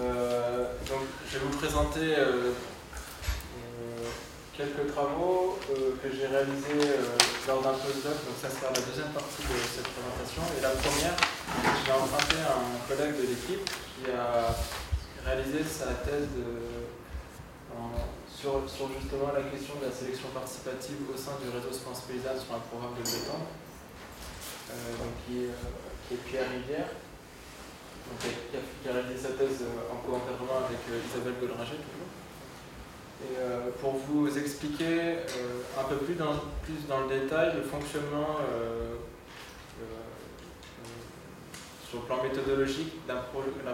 Euh, donc, je vais vous présenter euh, euh, quelques travaux que j'ai réalisés lors d'un postdoc. Donc, ça sera la deuxième partie de cette présentation. Et la première, je vais emprunter un collègue de l'équipe qui a réalisé sa thèse sur, justement la question de la sélection participative au sein du réseau Sciences Paysannes sur un programme de béton, qui est Pierre Rivière qui a réalisé sa thèse euh, en co-encadrement avec euh, Isabelle Godringer toujours. Et euh, pour vous expliquer un peu plus dans, plus dans le détail le fonctionnement sur le plan méthodologique d'un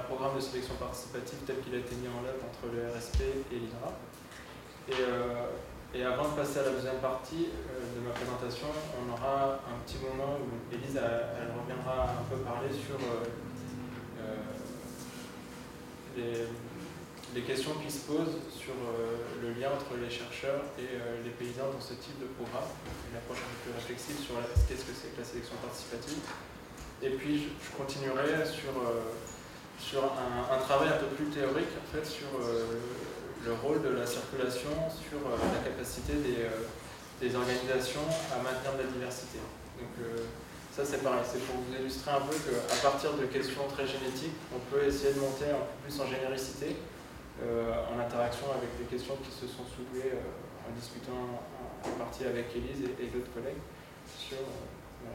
programme de sélection participative tel qu'il a été mis en œuvre entre le RSP et l'INRA. Et, avant de passer à la deuxième partie de ma présentation, on aura un petit moment où Elise elle, reviendra un peu parler sur les, questions qui se posent sur euh, le lien entre les chercheurs et euh, les paysans dans ce type de programme, une approche un peu plus réflexive sur qu'est-ce que c'est que la sélection participative. Et puis je, continuerai sur, euh, sur un, travail un peu plus théorique sur le rôle de la circulation, sur la capacité des, des, organisations à maintenir de la diversité. Donc, ça c'est pareil, c'est pour vous illustrer un peu qu'à partir de questions très génétiques, on peut essayer de monter un peu plus en généricité, euh, en interaction avec des questions qui se sont soulevées euh, en discutant en, partie avec Élise et, d'autres collègues sur euh,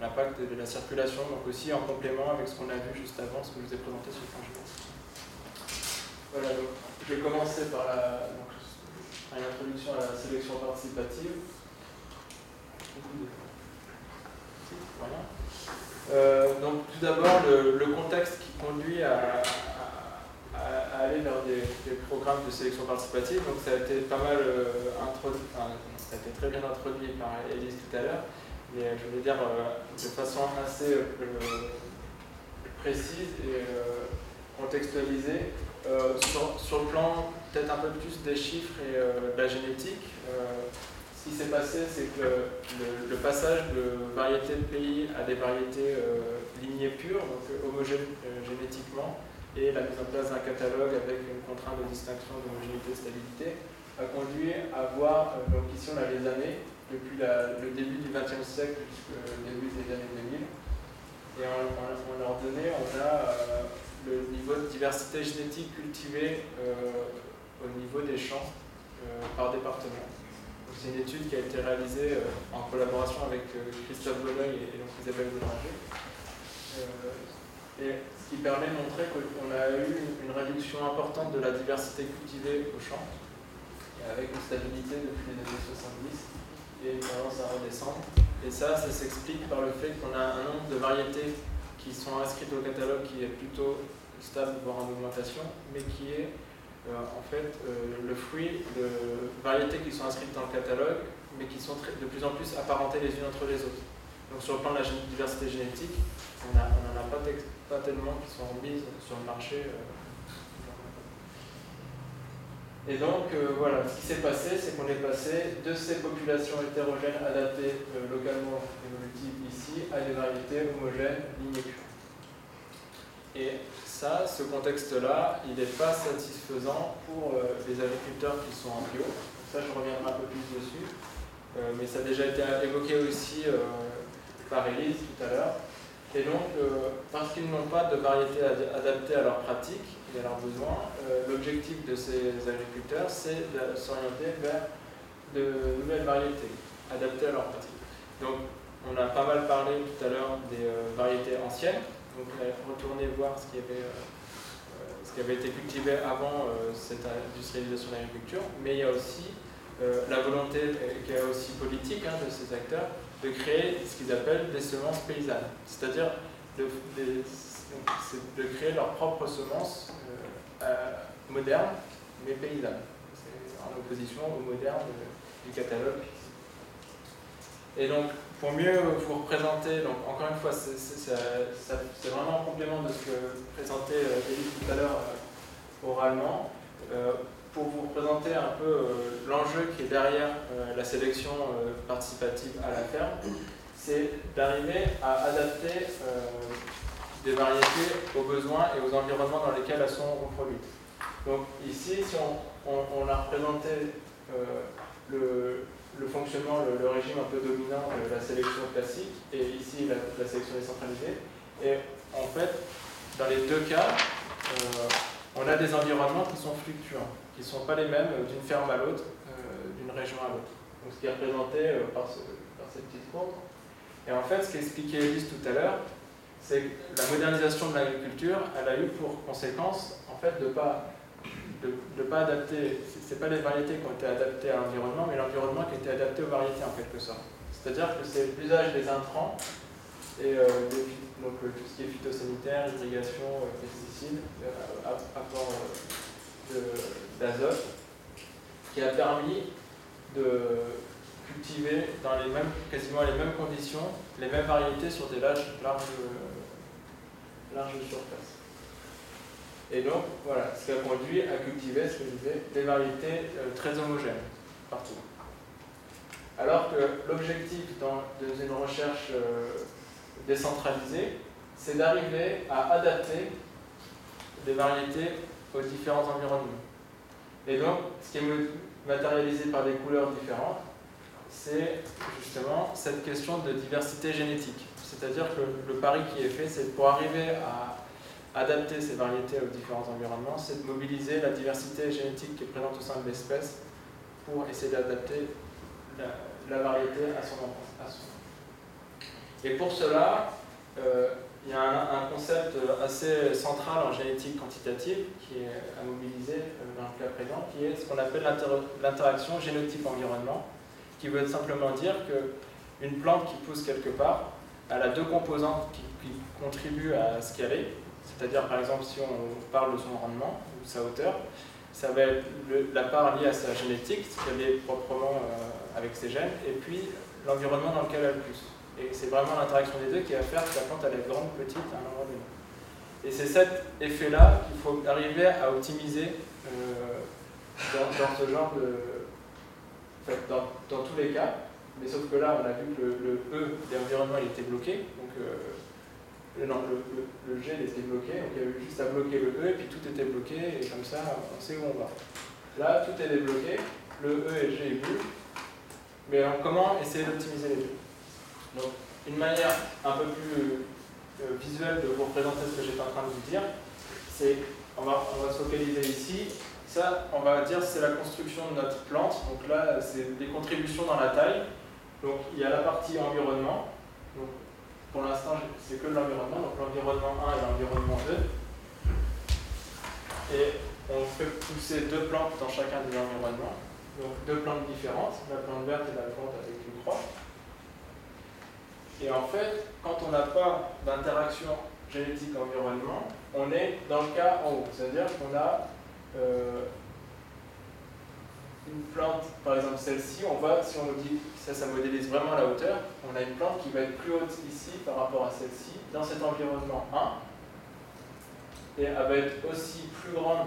l'impact de, la circulation, donc aussi en complément avec ce qu'on a vu juste avant, ce que je vous ai présenté sur le plan Voilà, donc je vais commencer par, la, une introduction à la sélection participative. Euh, donc tout d'abord le, contexte qui conduit à, aller vers des, programmes de sélection participative. Donc ça a été pas mal euh, introduit, ça a été très bien introduit par Elise tout à l'heure, mais je voulais dire euh, de façon assez précise et contextualisée. Sur, sur, le plan peut-être un peu plus des chiffres et de la génétique, ce qui s'est passé, c'est que le, passage de variétés de pays à des variétés euh, lignées pures, donc euh, homogènes euh, génétiquement, et la mise en place d'un catalogue avec une contrainte de distinction d'homogénéité et stabilité, a conduit à voir, donc ici on a les années, depuis le début du XXe siècle jusqu'au début des années 2000. Et en, leur donné, on a le niveau de diversité génétique cultivée au niveau des champs par département. C'est une étude qui a été réalisée euh, en collaboration avec euh, Christophe Bonneuil et, Isabelle Boulanger. Euh, et ce qui permet de montrer qu'on a eu une réduction importante de la diversité cultivée au champ, avec une stabilité depuis les années 70 et une tendance à redescendre. Et ça, ça s'explique par le fait qu'on a un nombre de variétés qui sont inscrites au catalogue qui est plutôt stable, voire en augmentation, mais qui est en fait euh, le fruit de variétés qui sont inscrites dans le catalogue, mais qui sont de plus en plus apparentées les unes entre les autres. Donc sur le plan de la diversité génétique, on n'en a, pas, tellement qui sont mises sur le marché. Euh. Et donc voilà, ce qui s'est passé, c'est qu'on est passé de ces populations hétérogènes adaptées localement évolutives ici à des variétés homogènes lignées Et ça, ce contexte-là, il n'est pas satisfaisant pour euh, les agriculteurs qui sont en bio. Ça, je reviendrai un peu plus dessus. Euh, mais ça a déjà été évoqué aussi euh, par Elise tout à l'heure. Et donc, parce qu'ils n'ont pas de variété adaptée à leurs pratiques et à leurs besoins, l'objectif de ces agriculteurs, c'est de s'orienter vers de nouvelles variétés adaptées à leurs pratiques. Donc, on a pas mal parlé tout à l'heure des variétés anciennes, donc retourner voir ce qui avait, euh, euh, ce qui avait été cultivé avant euh, cette industrialisation de l'agriculture, mais il y a aussi la volonté, qui est aussi politique hein, de ces acteurs, de créer ce qu'ils appellent des semences paysannes, c'est-à-dire de, créer leurs propres semences modernes, mais paysannes. En opposition au moderne du catalogue. Et donc, pour mieux vous représenter, donc encore une fois, c'est vraiment en complément de ce que présentait David euh, tout à l'heure euh, oralement, euh, pour vous représenter un peu l'enjeu qui est derrière la sélection participative à la ferme, c'est d'arriver à adapter des variétés aux besoins et aux environnements dans lesquels elles sont reproduites. Donc ici, si on, a représenté le, fonctionnement, le, régime un peu dominant de la sélection classique, et ici la, sélection décentralisée, et en fait, dans les deux cas, euh, on a des environnements qui sont fluctuants, qui ne sont pas les mêmes d'une ferme à l'autre, euh, d'une région à l'autre. Donc ce qui est représenté par, par cette petite courbe. Et en fait, ce qu'expliquait Elise tout à l'heure, c'est que la modernisation de l'agriculture, elle a eu pour conséquence en fait de pas de, pas adapter, c'est pas les variétés qui ont été adaptées à l'environnement, mais l'environnement qui a été adapté aux variétés en quelque sorte. C'est-à-dire que c'est l'usage des intrants et euh, donc euh, tout ce qui est phytosanitaire, irrigation, euh, pesticides, apport d'azote, qui a permis de cultiver dans les mêmes, quasiment les mêmes conditions, les mêmes variétés sur des larges, larges, larges surfaces. Et donc, voilà, ce qui a conduit à cultiver, ce que je disais, des variétés euh, très homogènes partout. Alors que l'objectif dans une recherche euh, décentralisée, c'est d'arriver à adapter des variétés aux différents environnements. Et donc, ce qui est matérialisé par des couleurs différentes, c'est justement cette question de diversité génétique. C'est-à-dire que le pari qui est fait, c'est pour arriver à adapter ces variétés aux différents environnements, c'est de mobiliser la diversité génétique qui est présente au sein de l'espèce pour essayer d'adapter la, variété à son, à Et pour cela, euh, il y a un, concept assez central en génétique quantitative qui est à mobiliser euh, dans le cas présent, qui est ce qu'on appelle l'interaction génotype-environnement, qui veut simplement dire qu'une plante qui pousse quelque part, elle a deux composantes qui, qui contribuent à ce qu'elle est. C'est-à-dire, par exemple, si on parle de son rendement ou sa hauteur, ça va être la part liée à sa génétique, ce qu'elle est proprement euh, avec ses gènes, et puis l'environnement dans lequel elle pousse. Et c'est vraiment l'interaction des deux qui va faire que la plante elle est grande, petite à un endroit donné. Et c'est cet effet-là qu'il faut arriver à optimiser euh, dans, ce genre de. dans, dans, tous les cas. Mais sauf que là, on a vu que le, E de l'environnement il était bloqué. Euh, non, le, le, G était bloqué, donc il y avait juste à bloquer le E, et puis tout était bloqué, et comme ça, on sait où on va. Là, tout est débloqué, le E et le G bougent, mais comment essayer d'optimiser les deux? Donc, une manière un peu plus euh, visuelle de vous représenter ce que j'étais en train de vous dire, c'est, on va, on va se focaliser ici, ça, on va dire, c'est la construction de notre plante, donc là, c'est des contributions dans la taille, donc il y a la partie environnement, pour l'instant, c'est que l'environnement, donc l'environnement 1 et l'environnement 2. Et on fait pousser deux plantes dans chacun des environnements. Donc deux plantes différentes, la plante verte et la plante avec une croix. Et en fait, quand on n'a pas d'interaction génétique environnement, on est dans le cas en haut. C'est-à-dire qu'on a euh, une plante, par exemple celle-ci, on va, si on dit ça, ça modélise vraiment la hauteur, on a une plante qui va être plus haute ici par rapport à celle-ci, dans cet environnement 1, et elle va être aussi plus grande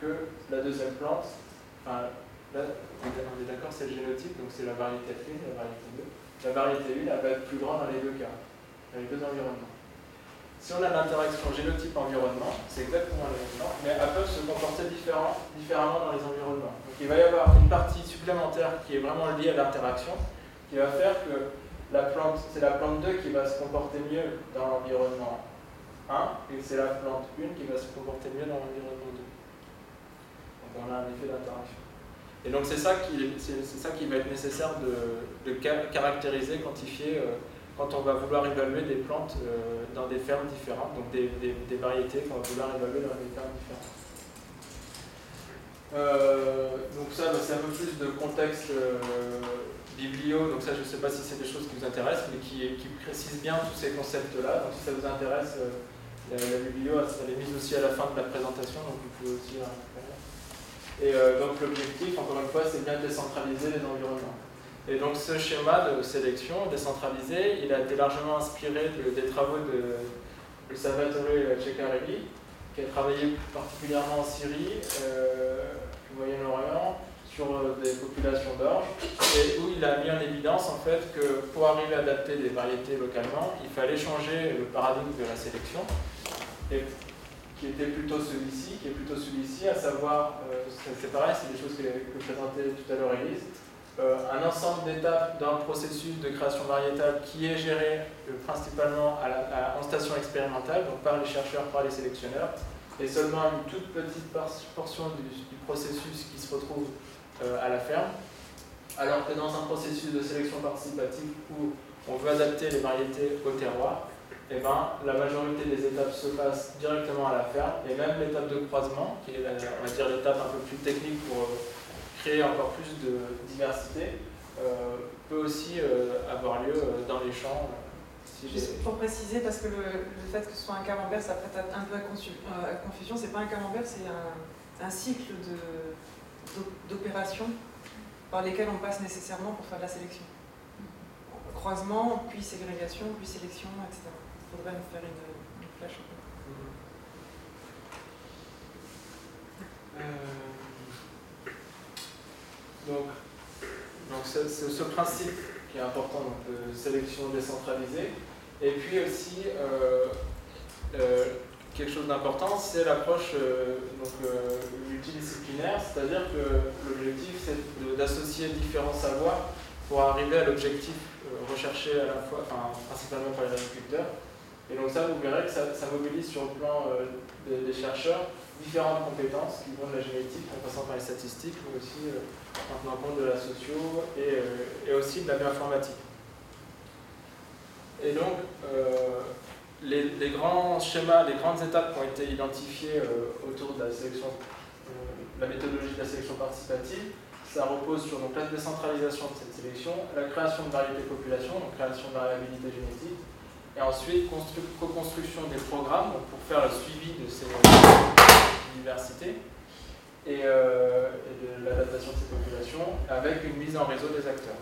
que la deuxième plante. Enfin, là, on est d'accord, c'est le génotype, donc c'est la variété 1, la variété 2. La variété 1, elle va être plus grande dans les deux cas, dans les deux environnements. Si on a l'interaction génotype-environnement, c'est exactement le même mais elles peuvent se comporter différemment dans les environnements. Donc il va y avoir une partie supplémentaire qui est vraiment liée à l'interaction, qui va faire que c'est la plante 2 qui va se comporter mieux dans l'environnement 1, et c'est la plante 1 qui va se comporter mieux dans l'environnement 2. Donc on a un effet d'interaction. Et donc c'est ça, qui, va être nécessaire de, de caractériser, quantifier. Euh, quand on va vouloir évaluer des plantes euh, dans des fermes différentes, donc des, variétés qu'on va vouloir évaluer dans des fermes différentes. Euh, donc ça, bah, c'est un peu plus de contexte euh, biblio, donc ça je ne sais pas si c'est des choses qui vous intéressent, mais qui, précisent bien tous ces concepts-là. Donc si ça vous intéresse, la, biblio, elle est mise aussi à la fin de la présentation, donc vous pouvez aussi Et donc l'objectif, encore une fois, c'est bien de décentraliser les environnements. Et donc ce schéma de sélection décentralisé, il a été largement inspiré des travaux de, de Salvatore Ceccarelli, qui a travaillé particulièrement en Syrie, euh, au Moyen-Orient, sur des populations d'orge, et où il a mis en évidence en fait que pour arriver à adapter des variétés localement, il fallait changer le paradigme de la sélection, et qui était plutôt celui-ci, qui est plutôt celui-ci, à savoir, c'est pareil, c'est des choses que, que présentait tout à l'heure Elise, euh, un ensemble d'étapes le processus de création variétale qui est géré euh, principalement en station expérimentale, donc par les chercheurs, par les sélectionneurs, et seulement une toute petite portion du, processus qui se retrouve euh, à la ferme. Alors que dans un processus de sélection participative où on veut adapter les variétés au terroir, eh ben, la majorité des étapes se passent directement à la ferme, et même l'étape de croisement, qui est on va dire l'étape un peu plus technique pour créer encore plus de diversité euh, peut aussi euh, avoir lieu euh, dans les champs. Juste pour préciser, parce que le, fait que ce soit un camembert, ça prête un peu à, confusion, c'est pas un camembert, c'est un, un, cycle d'opérations par lesquelles on passe nécessairement pour faire de la sélection. Croisement, puis ségrégation, puis sélection, etc. Il faudrait nous faire une, une flèche. Donc, donc c'est ce principe qui est important, de sélection décentralisée. Et puis aussi, euh, euh, quelque chose d'important, c'est l'approche euh, multidisciplinaire, c'est-à-dire que l'objectif, c'est d'associer différents savoirs pour arriver à l'objectif recherché à la fois, enfin, principalement par les agriculteurs. Et donc ça, vous verrez que ça, mobilise sur le plan des, chercheurs différentes compétences qui vont de la génétique en passant par les statistiques, mais aussi en tenant compte de la socio et, euh, et aussi de la bioinformatique. Et donc, euh, les, les, grands schémas, les grandes étapes qui ont été identifiées euh, autour de la sélection, la méthodologie de la sélection participative, ça repose sur donc, la décentralisation de cette sélection, la création de variétés population, donc création de variabilité génétique, et ensuite co-construction des programmes pour faire le suivi de ces diversités euh, et, de l'adaptation de ces populations avec une mise en réseau des acteurs.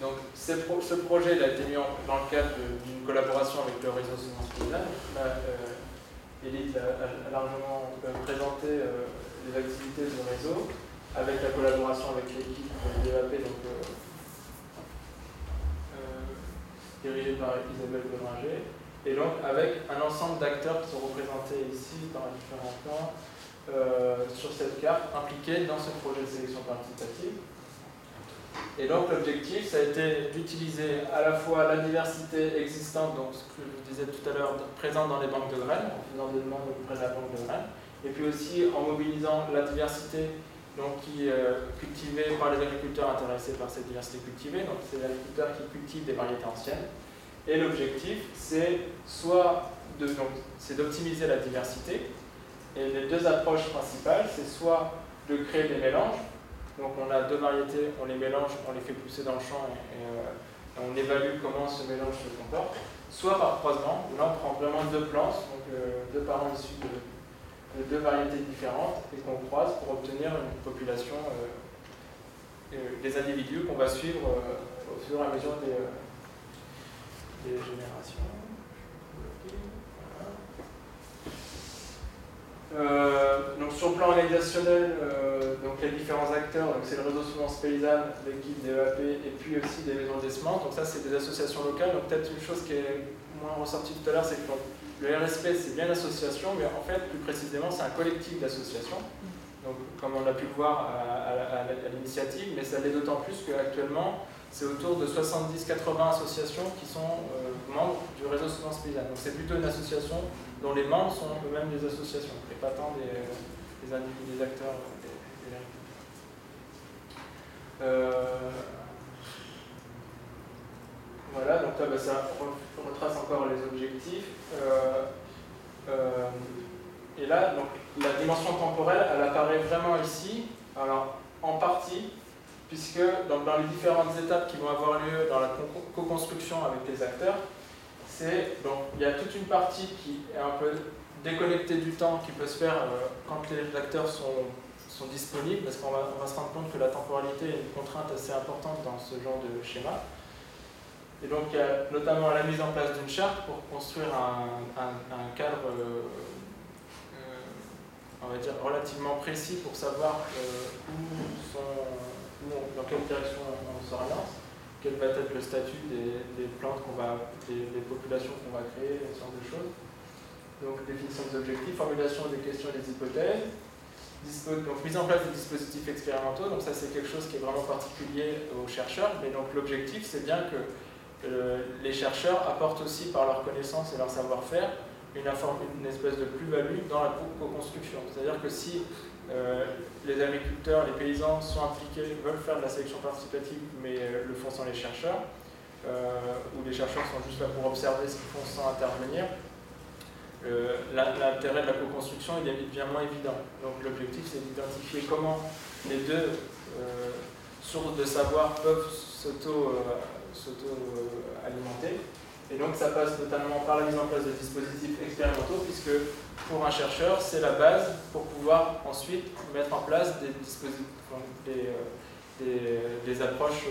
Donc ce projet a été mis dans le cadre d'une collaboration avec le réseau Semence Paysanne. Euh, Élite a, largement euh, présenté les activités du réseau avec la collaboration avec l'équipe de donc, dirigée par Isabelle Godringer, et donc avec un ensemble d'acteurs qui sont représentés ici par différents points, euh, sur cette carte impliquée dans ce projet de sélection participative. Et donc l'objectif, ça a été d'utiliser à la fois la diversité existante, donc ce que je vous disais tout à l'heure, présente dans les banques de graines, en faisant des demandes auprès de la banque de graines, et puis aussi en mobilisant la diversité donc, qui euh, par les agriculteurs intéressés par cette diversité cultivée, donc c'est les agriculteurs qui cultivent des variétés anciennes. Et l'objectif, c'est soit d'optimiser la diversité, et les deux approches principales, c'est soit de créer des mélanges, donc on a deux variétés, on les mélange, on les fait pousser dans le champ et, euh, on évalue comment ce mélange se comporte, soit par croisement, où là on prend vraiment deux plantes, donc euh, deux parents issus de, deux variétés différentes, et qu'on croise pour obtenir une population, euh, des individus qu'on va suivre au fur et à mesure des, des générations. Euh, donc sur le plan organisationnel, euh, donc les différents acteurs, c'est le réseau Semence Paysanne, l'équipe des EAP et puis aussi des maisons semences. Donc ça c'est des associations locales. Donc peut-être une chose qui est moins ressortie tout à l'heure, c'est que le RSP c'est bien l'association, mais en fait plus précisément c'est un collectif d'associations. Donc comme on a pu le voir à, l'initiative, mais ça l'est d'autant plus qu'actuellement c'est autour de 70-80 associations qui sont euh, membres du réseau Semence Paysanne. Donc c'est plutôt une association dont les membres sont eux-mêmes des associations, et pas tant des, des individus, des acteurs des, euh, voilà, donc là bah, ça retrace encore les objectifs. Euh, euh, et là, donc, la dimension temporelle, elle apparaît vraiment ici, alors en partie, puisque dans les différentes étapes qui vont avoir lieu dans la co-construction avec les acteurs, donc il y a toute une partie qui est un peu déconnectée du temps qui peut se faire euh, quand les acteurs sont, sont disponibles, parce qu'on va, se rendre compte que la temporalité est une contrainte assez importante dans ce genre de schéma. Et donc a notamment la mise en place d'une charte pour construire un, cadre, euh, euh, on va dire, relativement précis pour savoir où sont, dans quelle direction on s'oriente, quel va être le statut des, plantes qu'on va, des, populations qu'on va créer, ce genre de choses. Donc définition des objectifs, formulation des questions et des hypothèses, donc mise en place des dispositifs expérimentaux, donc ça c'est quelque chose qui est vraiment particulier aux chercheurs, mais donc l'objectif c'est bien que euh, les chercheurs apportent aussi par leur connaissance et leur savoir-faire une, espèce de plus-value dans la co-construction. C'est-à-dire que si euh, les agriculteurs, les paysans sont impliqués, veulent faire de la sélection participative, mais euh, le font sans les chercheurs, ou les chercheurs sont juste là pour observer ce qu'ils font sans intervenir, l'intérêt de la co-construction devient moins évident. Donc l'objectif c'est d'identifier comment les deux sources de savoir peuvent s'auto-alimenter. Et donc ça passe notamment par la mise en place de dispositifs expérimentaux, puisque pour un chercheur, c'est la base pour pouvoir ensuite mettre en place des, des, approches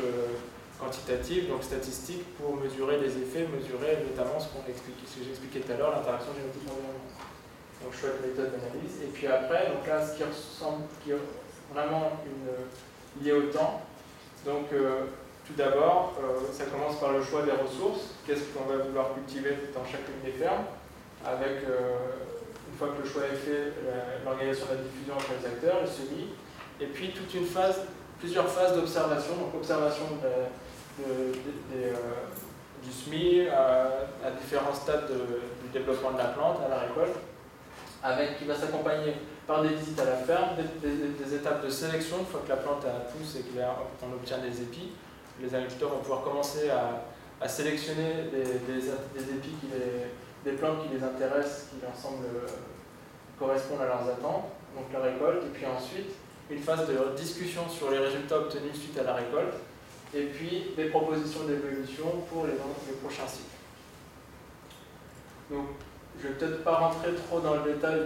quantitatives, donc statistiques, pour mesurer les effets, mesurer notamment ce, qu'on ce que j'expliquais tout à l'heure, l'interaction génétique-environnement. Donc chouette méthode d'analyse. Et puis après, donc là, ce qui ressemble, qui est vraiment une, lié au temps. Donc euh, tout d'abord, euh, ça commence par le choix des ressources. Qu'est-ce qu'on va vouloir cultiver dans chacune des fermes avec, euh, une fois que le choix est fait, l'organisation de la diffusion entre les acteurs, les semis, et puis toute une phase, plusieurs phases d'observation, donc observation euh, du SMI à, différents stades du développement de la plante, à la récolte, avec, qui va s'accompagner par des visites à la ferme, des, étapes de sélection, une fois que la plante a pousse et qu'on obtient des épis, les agriculteurs vont pouvoir commencer à, sélectionner des, épis, des plantes qui les intéressent, qui leur semblent euh, correspondre à leurs attentes, donc la récolte, et puis ensuite une phase de discussion sur les résultats obtenus suite à la récolte, et puis des propositions d'évolution pour les, prochains cycles. Donc, je ne vais peut-être pas rentrer trop dans le détail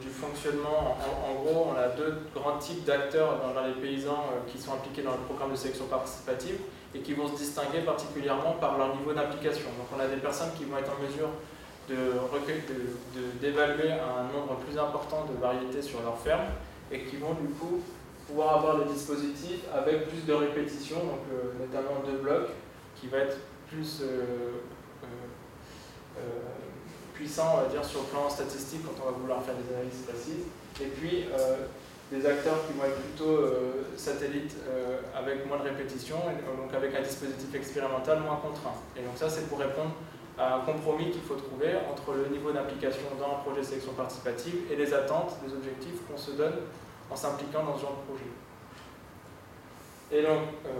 du fonctionnement. En, gros, on a deux grands types d'acteurs dans, les paysans euh, qui sont impliqués dans le programme de sélection participative et qui vont se distinguer particulièrement par leur niveau d'implication. Donc on a des personnes qui vont être en mesure d'évaluer de, un nombre plus important de variétés sur leur ferme et qui vont du coup pouvoir avoir des dispositifs avec plus de répétitions, donc euh, notamment deux blocs, qui va être plus euh, puissant, on va dire, sur le plan statistique quand on va vouloir faire des analyses précises. Et puis des acteurs qui vont être plutôt satellites avec moins de répétitions, donc avec un dispositif expérimental moins contraint. Et donc ça, c'est pour répondre à un compromis qu'il faut trouver entre le niveau d'implication dans un projet de sélection participative et les attentes, les objectifs qu'on se donne en s'impliquant dans ce genre de projet. Et donc, euh,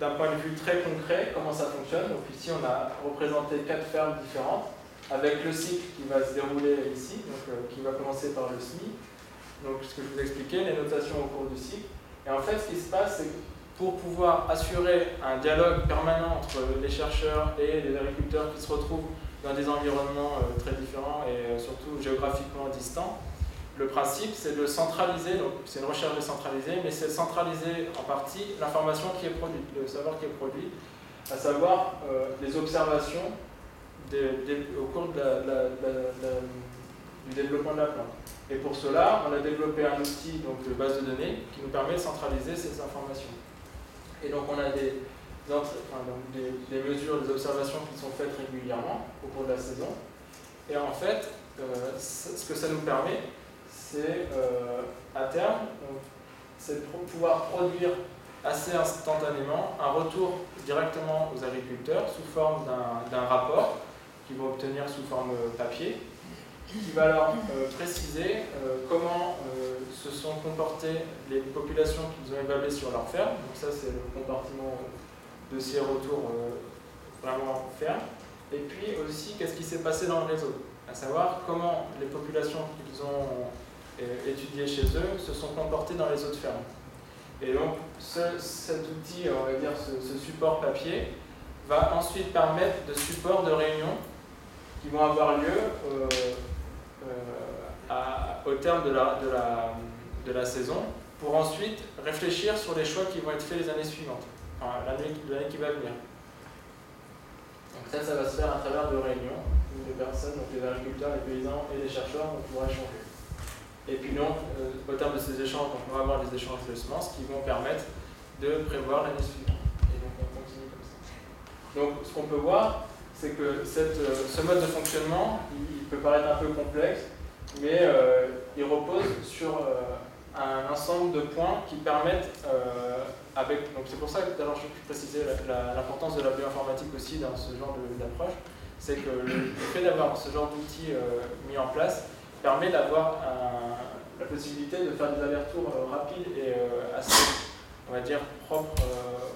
d'un point de vue très concret, comment ça fonctionne? Donc ici, on a représenté quatre fermes différentes, avec le cycle qui va se dérouler ici, donc, euh, qui va commencer par le SMI, donc ce que je vous expliquais, les notations au cours du cycle. Et en fait, ce qui se passe, c'est que pour pouvoir assurer un dialogue permanent entre les chercheurs et les agriculteurs qui se retrouvent dans des environnements euh, très différents et surtout géographiquement distants, le principe, c'est de centraliser, donc c'est une recherche décentralisée, mais c'est centraliser en partie l'information qui est produite, le savoir qui est produit, à savoir euh, les observations au cours du développement de la plante. Et pour cela, on a développé un outil donc, de base de données qui nous permet de centraliser ces informations. Et donc on a des, mesures, des observations qui sont faites régulièrement au cours de la saison. Et en fait, euh, ce que ça nous permet, c'est euh, à terme, c'est de pouvoir produire assez instantanément un retour directement aux agriculteurs sous forme d'un rapport qu'ils vont obtenir sous forme papier, qui va leur euh, préciser euh, comment se sont comportées les populations qu'ils ont évaluées sur leur ferme. Donc ça c'est le compartiment de ces retours vraiment ferme. Et puis aussi qu'est-ce qui s'est passé dans le réseau, à savoir comment les populations qu'ils ont étudiés chez eux se sont comportés dans les autres fermes. Et donc cet outil, on va dire ce, support papier, va ensuite permettre de supports de réunions qui vont avoir lieu euh, euh, au terme de la, saison pour ensuite réfléchir sur les choix qui vont être faits les années suivantes, enfin, l'année qui va venir. Donc ça, ça va se faire à travers de réunions où les personnes, donc les agriculteurs, les paysans et les chercheurs vont pouvoir échanger. Et puis donc, au terme de ces échanges, on va avoir les échanges de semences qui vont permettre de prévoir l'année suivante. Et donc on continue comme ça. Donc ce qu'on peut voir, c'est que cette, ce mode de fonctionnement, il, peut paraître un peu complexe, mais il repose sur un ensemble de points qui permettent, euh, avec, donc c'est pour ça que tout à l'heure je précisais l'importance de la bioinformatique aussi dans ce genre d'approche, c'est que le, fait d'avoir ce genre d'outils euh, mis en place permet d'avoir la possibilité de faire des allers-retours euh, rapides et assez, on va dire, propres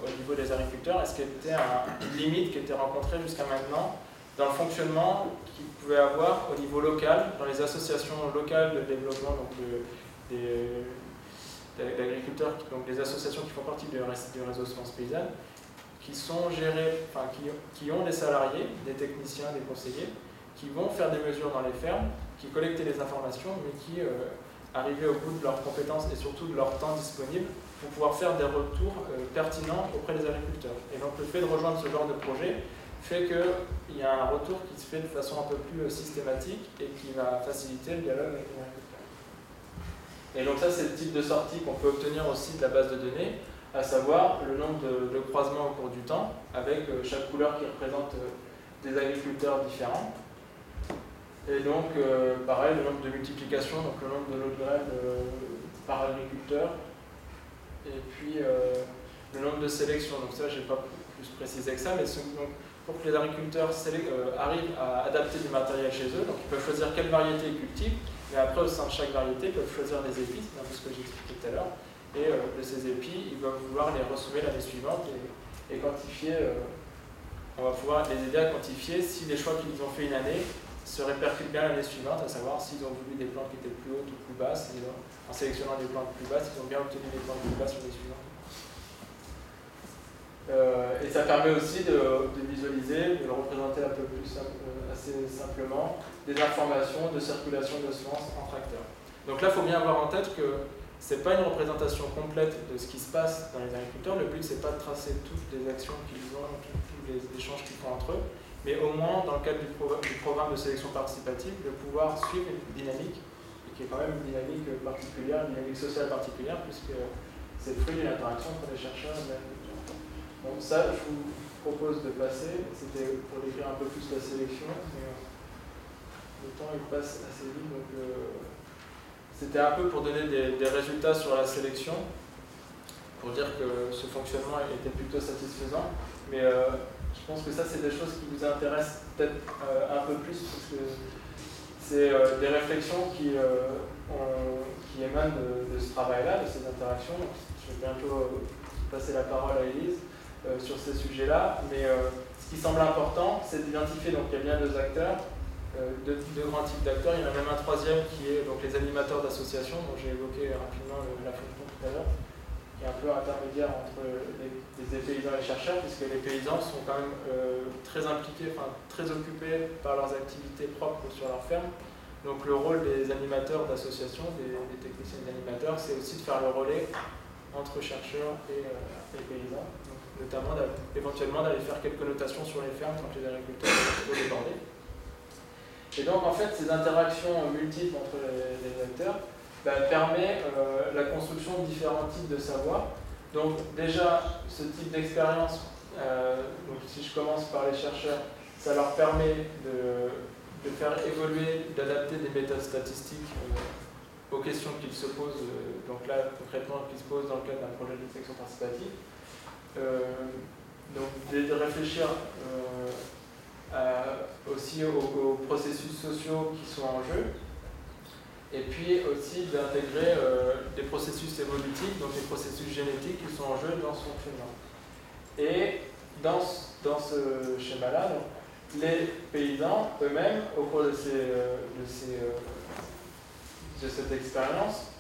au niveau des agriculteurs, et ce qui était une limite qui était rencontrée jusqu'à maintenant dans le fonctionnement qu'ils pouvaient avoir au niveau local, dans les associations locales de développement, donc d'agriculteurs, donc des associations qui font partie du, réseau Semence Paysanne, qui sont gérés, enfin, qui, ont des salariés, des techniciens, des conseillers, qui vont faire des mesures dans les fermes, qui collectent les informations, mais qui, euh, arrivés au bout de leurs compétences et surtout de leur temps disponible, pouvoir faire des retours euh, pertinents auprès des agriculteurs. Et donc le fait de rejoindre ce genre de projet fait qu'il y a un retour qui se fait de façon un peu plus euh, systématique et qui va faciliter le dialogue avec les agriculteurs. Et donc ça, c'est le type de sortie qu'on peut obtenir aussi de la base de données, à savoir le nombre de, croisements au cours du temps, avec euh, chaque couleur qui représente des agriculteurs différents. Et donc, pareil, le nombre de multiplications, donc le nombre de lots de par agriculteur. Et puis, le nombre de sélections. Donc ça, je n'ai pas plus précisé que ça, mais donc, pour que les agriculteurs arrivent à adapter du matériel chez eux, donc ils peuvent choisir quelle variété ils cultivent, mais après, au sein de chaque variété, ils peuvent choisir des épis, c'est un peu ce que j'ai expliqué tout à l'heure. Et euh, de ces épis, ils vont vouloir les ressemer l'année suivante et, quantifier. Euh, on va pouvoir les aider à quantifier si les choix qu'ils ont fait une année se répercutent bien l'année suivante, à savoir s'ils ont voulu des plantes qui étaient plus hautes ou plus basses, en sélectionnant des plantes plus basses, ils ont bien obtenu des plantes plus basses l'année suivante. Euh, et ça permet aussi de, visualiser, de le représenter un peu plus assez simplement, des informations de circulation de semences entre acteurs. Donc là, il faut bien avoir en tête que ce n'est pas une représentation complète de ce qui se passe dans les agriculteurs. Le but, c'est pas de tracer toutes les actions qu'ils ont, tous les échanges qu'ils font entre eux, mais au moins, dans le cadre du, programme de sélection participative, de pouvoir suivre une dynamique, qui est quand même une dynamique particulière, une dynamique sociale particulière, puisque c'est le fruit d'une interaction entre les chercheurs et les. Donc ça, je vous propose de passer. C'était pour décrire un peu plus la sélection. Mais, euh, le temps il passe assez vite, donc euh, c'était un peu pour donner des, résultats sur la sélection, pour dire que ce fonctionnement était plutôt satisfaisant. Mais euh, je pense que ça, c'est des choses qui vous intéressent peut-être un peu plus, parce que c'est des réflexions qui, qui émanent de, ce travail-là, de ces interactions. je vais bientôt passer la parole à Elise sur ces sujets-là. Mais ce qui semble important, c'est d'identifier, donc il y a bien deux acteurs, euh, deux, grands types d'acteurs. Il y en a même un troisième qui est donc les animateurs d'associations, dont j'ai évoqué rapidement la fonction tout à l'heure, qui est un peu intermédiaire entre les, paysans et les chercheurs, puisque les paysans sont quand même euh, très impliqués, enfin très occupés par leurs activités propres sur leur ferme. Donc le rôle des animateurs d'associations, des, techniciens d'animateurs, c'est aussi de faire le relais entre chercheurs et, euh, paysans, notamment éventuellement d'aller faire quelques notations sur les fermes quand les agriculteurs sont débordés. Et donc en fait, ces interactions multiples entre les, acteurs bah, permet euh, la construction de différents types de savoirs. Donc déjà, ce type d'expérience, euh, si je commence par les chercheurs, ça leur permet de, faire évoluer, d'adapter des méthodes statistiques euh, aux questions qu'ils se posent, donc là concrètement qu'ils se posent dans le cadre d'un projet de sélection participative. donc de, réfléchir euh, aussi aux, processus sociaux qui sont en jeu, et puis aussi d'intégrer euh, des processus évolutifs, donc des processus génétiques qui sont en jeu dans son fonctionnement. Et dans, dans ce schéma-là, les paysans eux-mêmes, au cours de, ces, euh, de, ces, de cette expérience,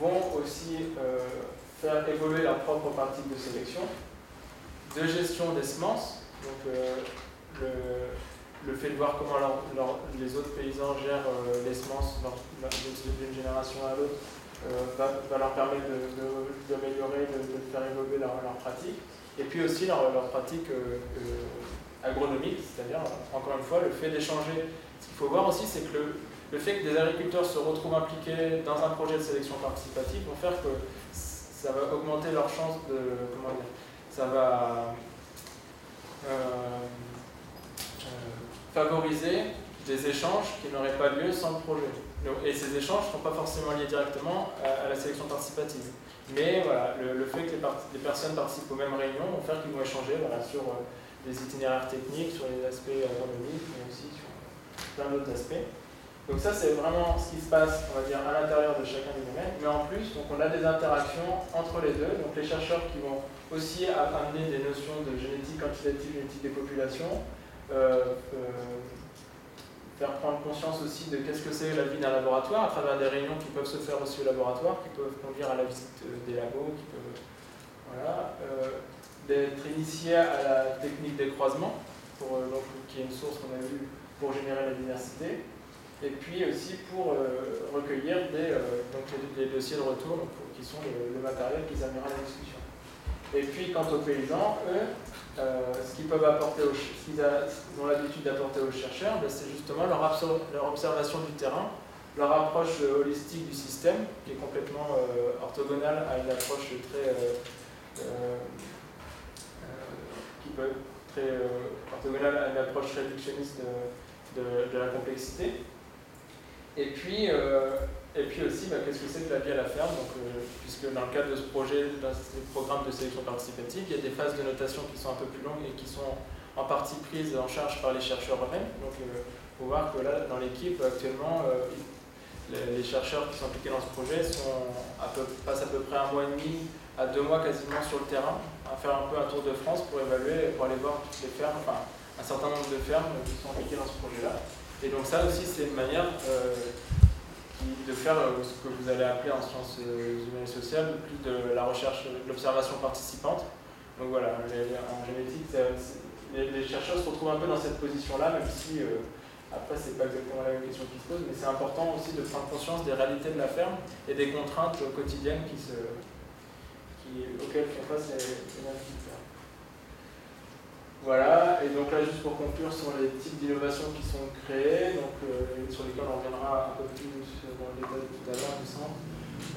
vont aussi faire évoluer leur propre pratique de sélection, de gestion des semences, euh, de voir comment les autres paysans gèrent euh, les semences d'une génération à l'autre euh, va, leur permettre d'améliorer, de, faire évoluer leur, pratique. Et puis aussi leur, pratique agronomique, c'est-à-dire, encore une fois, le fait d'échanger ce qu'il faut voir aussi, c'est que le, fait que des agriculteurs se retrouvent impliqués dans un projet de sélection participative vont faire que ça va augmenter leur chance de. Comment dire Ça va euh, euh, favoriser des échanges qui n'auraient pas lieu sans le projet. Et ces échanges ne sont pas forcément liés directement à, la sélection participative. Mais voilà, le, fait que les, personnes participent aux mêmes réunions vont faire qu'ils vont échanger sur euh, des itinéraires techniques, sur les aspects agronomiques, mais aussi sur plein d'autres aspects. Donc ça, c'est vraiment ce qui se passe, on va dire, à l'intérieur de chacun des domaines. Mais en plus, donc on a des interactions entre les deux. Donc les chercheurs qui vont aussi amener des notions de génétique quantitative, génétique des populations, euh, euh, faire prendre conscience aussi de qu'est-ce que c'est la vie d'un laboratoire à travers des réunions qui peuvent se faire aussi au laboratoire, qui peuvent conduire à la visite des labos, qui peuvent voilà, euh, d'être initié à la technique des croisements, pour, donc, qui est une source qu'on a vue pour générer la diversité et puis aussi pour euh, recueillir des, euh, donc les, dossiers de retour qui sont le, matériel qu'ils amèneront à la discussion. Et puis quant aux paysans, eux, euh, ce qu'ils peuvent apporter, qu'ils ont l'habitude d'apporter aux chercheurs, ben, c'est justement leur, observation du terrain, leur approche holistique du système, qui est complètement orthogonale à une approche très qui peut très orthogonale à une approche réductionniste de la complexité. Et puis, euh, et puis aussi, bah, qu'est-ce que c'est que la vie à la ferme? Donc, euh, Puisque dans le cadre de ce projet, dans ce programme de sélection participative, il y a des phases de notation qui sont un peu plus longues et qui sont en partie prises en charge par les chercheurs eux-mêmes. Donc, il euh, faut voir que là, dans l'équipe, actuellement, les, chercheurs qui sont impliqués dans ce projet sont à peu, passent à peu près un mois et demi à deux mois quasiment sur le terrain, à faire un peu un tour de France pour évaluer, pour aller voir toutes les fermes, enfin un certain nombre de fermes qui sont impliquées dans ce projet-là. Et donc ça aussi, c'est une manière euh, de faire euh, ce que vous allez appeler en sciences euh, humaines et sociales, plus de la recherche, de l'observation participante. Donc voilà, en génétique, les, chercheurs se retrouvent un peu dans cette position-là, même si après, c'est pas exactement la même question qui se pose, mais c'est important aussi de prendre conscience des réalités de la ferme et des contraintes quotidiennes auxquelles font face les, les voilà, et donc là, juste pour conclure sur les types d'innovations qui sont créées, donc, euh, sur lesquelles on reviendra un peu plus dans le détail tout à l'heure, du centre.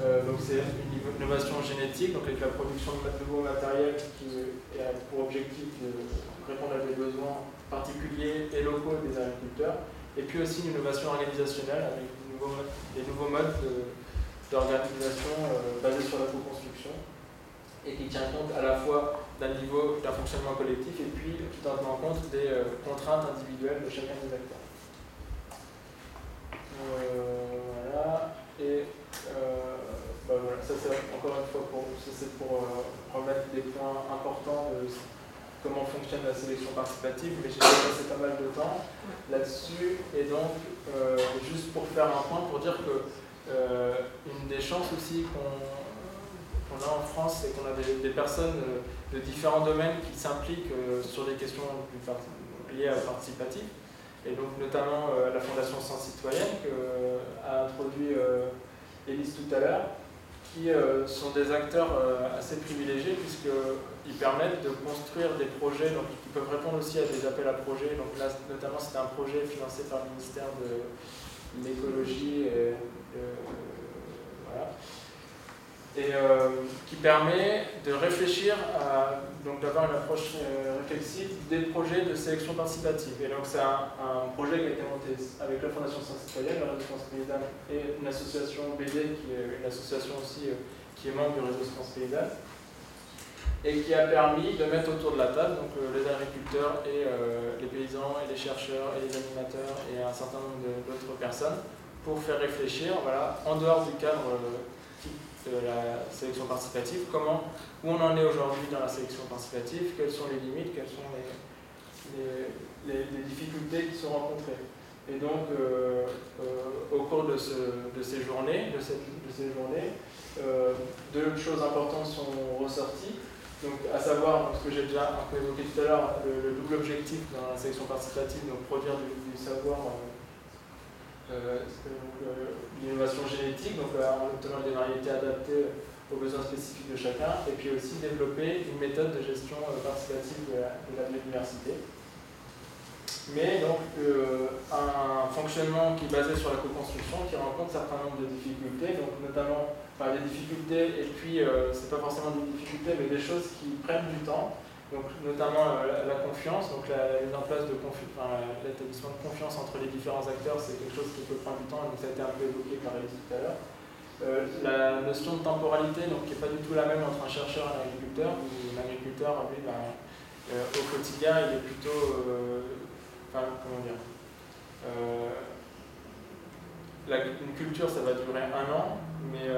Euh, donc c'est une innovation génétique, donc avec la production de nouveaux matériels qui a pour objectif de répondre à des besoins particuliers et locaux des agriculteurs, et puis aussi une innovation organisationnelle avec des nouveaux, modes d'organisation euh, basés sur la co-construction et qui tient compte à la fois d'un niveau d'un fonctionnement collectif et puis en tenant compte des euh, contraintes individuelles de chacun des acteurs. Euh, voilà, et euh, bah voilà, ça c'est encore une fois pour, pour remettre des points importants de comment fonctionne la sélection participative, mais j'ai passé pas mal de temps là-dessus, et donc juste pour faire un point, pour dire que une des chances aussi qu'on a en France, c'est qu'on a des personnes de différents domaines qui s'impliquent euh, sur des questions liées à participatif. Et donc notamment euh, la Fondation Sens Citoyenne qu'a euh, introduit Élise tout à l'heure, qui sont des acteurs assez privilégiés puisqu'ils permettent de construire des projets donc, qui peuvent répondre aussi à des appels à projets. Donc là, notamment, c'était un projet financé par le ministère de l'écologie voilà et euh, qui permet de réfléchir à, donc d'avoir une approche euh, réflexive des projets de sélection participative. Et donc c'est un, projet qui a été monté avec la Fondation Sciences Citoyennes, la Réseau France Paysanne et une association BD qui est une association aussi euh, qui est membre du Réseau France Paysanne et qui a permis de mettre autour de la table donc, les agriculteurs et les paysans et les chercheurs et les animateurs et un certain nombre d'autres personnes pour faire réfléchir voilà, en dehors du cadre de la sélection participative, comment, où on en est aujourd'hui dans la sélection participative, quelles sont les limites, quelles sont les, les, difficultés qui sont rencontrées. Et donc, euh, euh, au cours de, ce, de, ces journées, de, cette, de ces journées euh, deux choses importantes sont ressorties. Donc, à savoir, ce que j'ai déjà un peu évoqué tout à l'heure, le, double objectif dans la sélection participative, donc produire du, savoir l'innovation génétique, donc euh, en obtenant des variétés adaptées aux besoins spécifiques de chacun, et puis aussi développer une méthode de gestion participative de la, biodiversité. mais donc un fonctionnement qui est basé sur la co-construction, qui rencontre un certain nombre de difficultés, donc notamment des difficultés, et puis c'est pas forcément des difficultés, mais des choses qui prennent du temps, donc notamment la, confiance, donc la, mise en place de l'établissement de confiance entre les différents acteurs, c'est quelque chose qui peut prendre du temps, donc ça a été un peu évoqué par Elise tout à l'heure. Euh, la notion de temporalité, donc, qui n'est pas du tout la même entre un chercheur et un agriculteur, où l'agriculteur, ben, euh, au quotidien, il est plutôt. Euh, comment dire Une culture, ça va durer un an, mais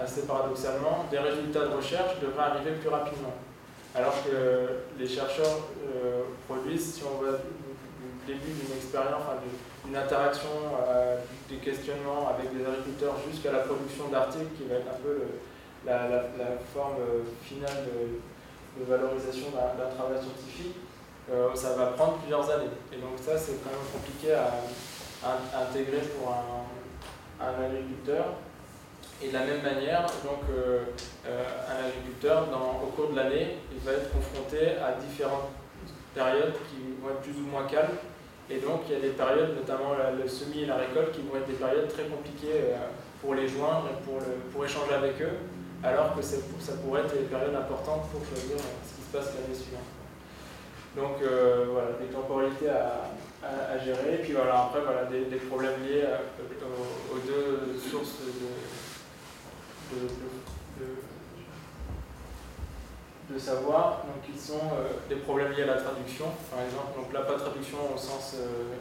assez paradoxalement, des résultats de recherche devraient arriver plus rapidement. Alors que les chercheurs produisent, si on va du début d'une expérience, enfin, une interaction, euh, des questionnements avec des agriculteurs jusqu'à la production d'articles qui va être un peu la, forme euh, finale de, valorisation d'un travail scientifique, euh, ça va prendre plusieurs années. Et donc ça, c'est quand même compliqué à, intégrer pour un, agriculteur. Et de la même manière, donc, un agriculteur, au cours de l'année, il va être confronté à différentes périodes qui vont être plus ou moins calmes et donc il y a des périodes, notamment le semis et la récolte, qui vont être des périodes très compliquées euh, pour les joindre et pour, échanger avec eux, alors que ça pourrait être des périodes importantes pour choisir euh, ce qui se passe l'année suivante. Donc euh, voilà, des temporalités à, à, gérer, et puis voilà, après voilà, des, problèmes liés aux, deux sources de, de savoir, donc ils sont euh, des problèmes liés à la traduction, par exemple, donc là pas traduction au sens euh,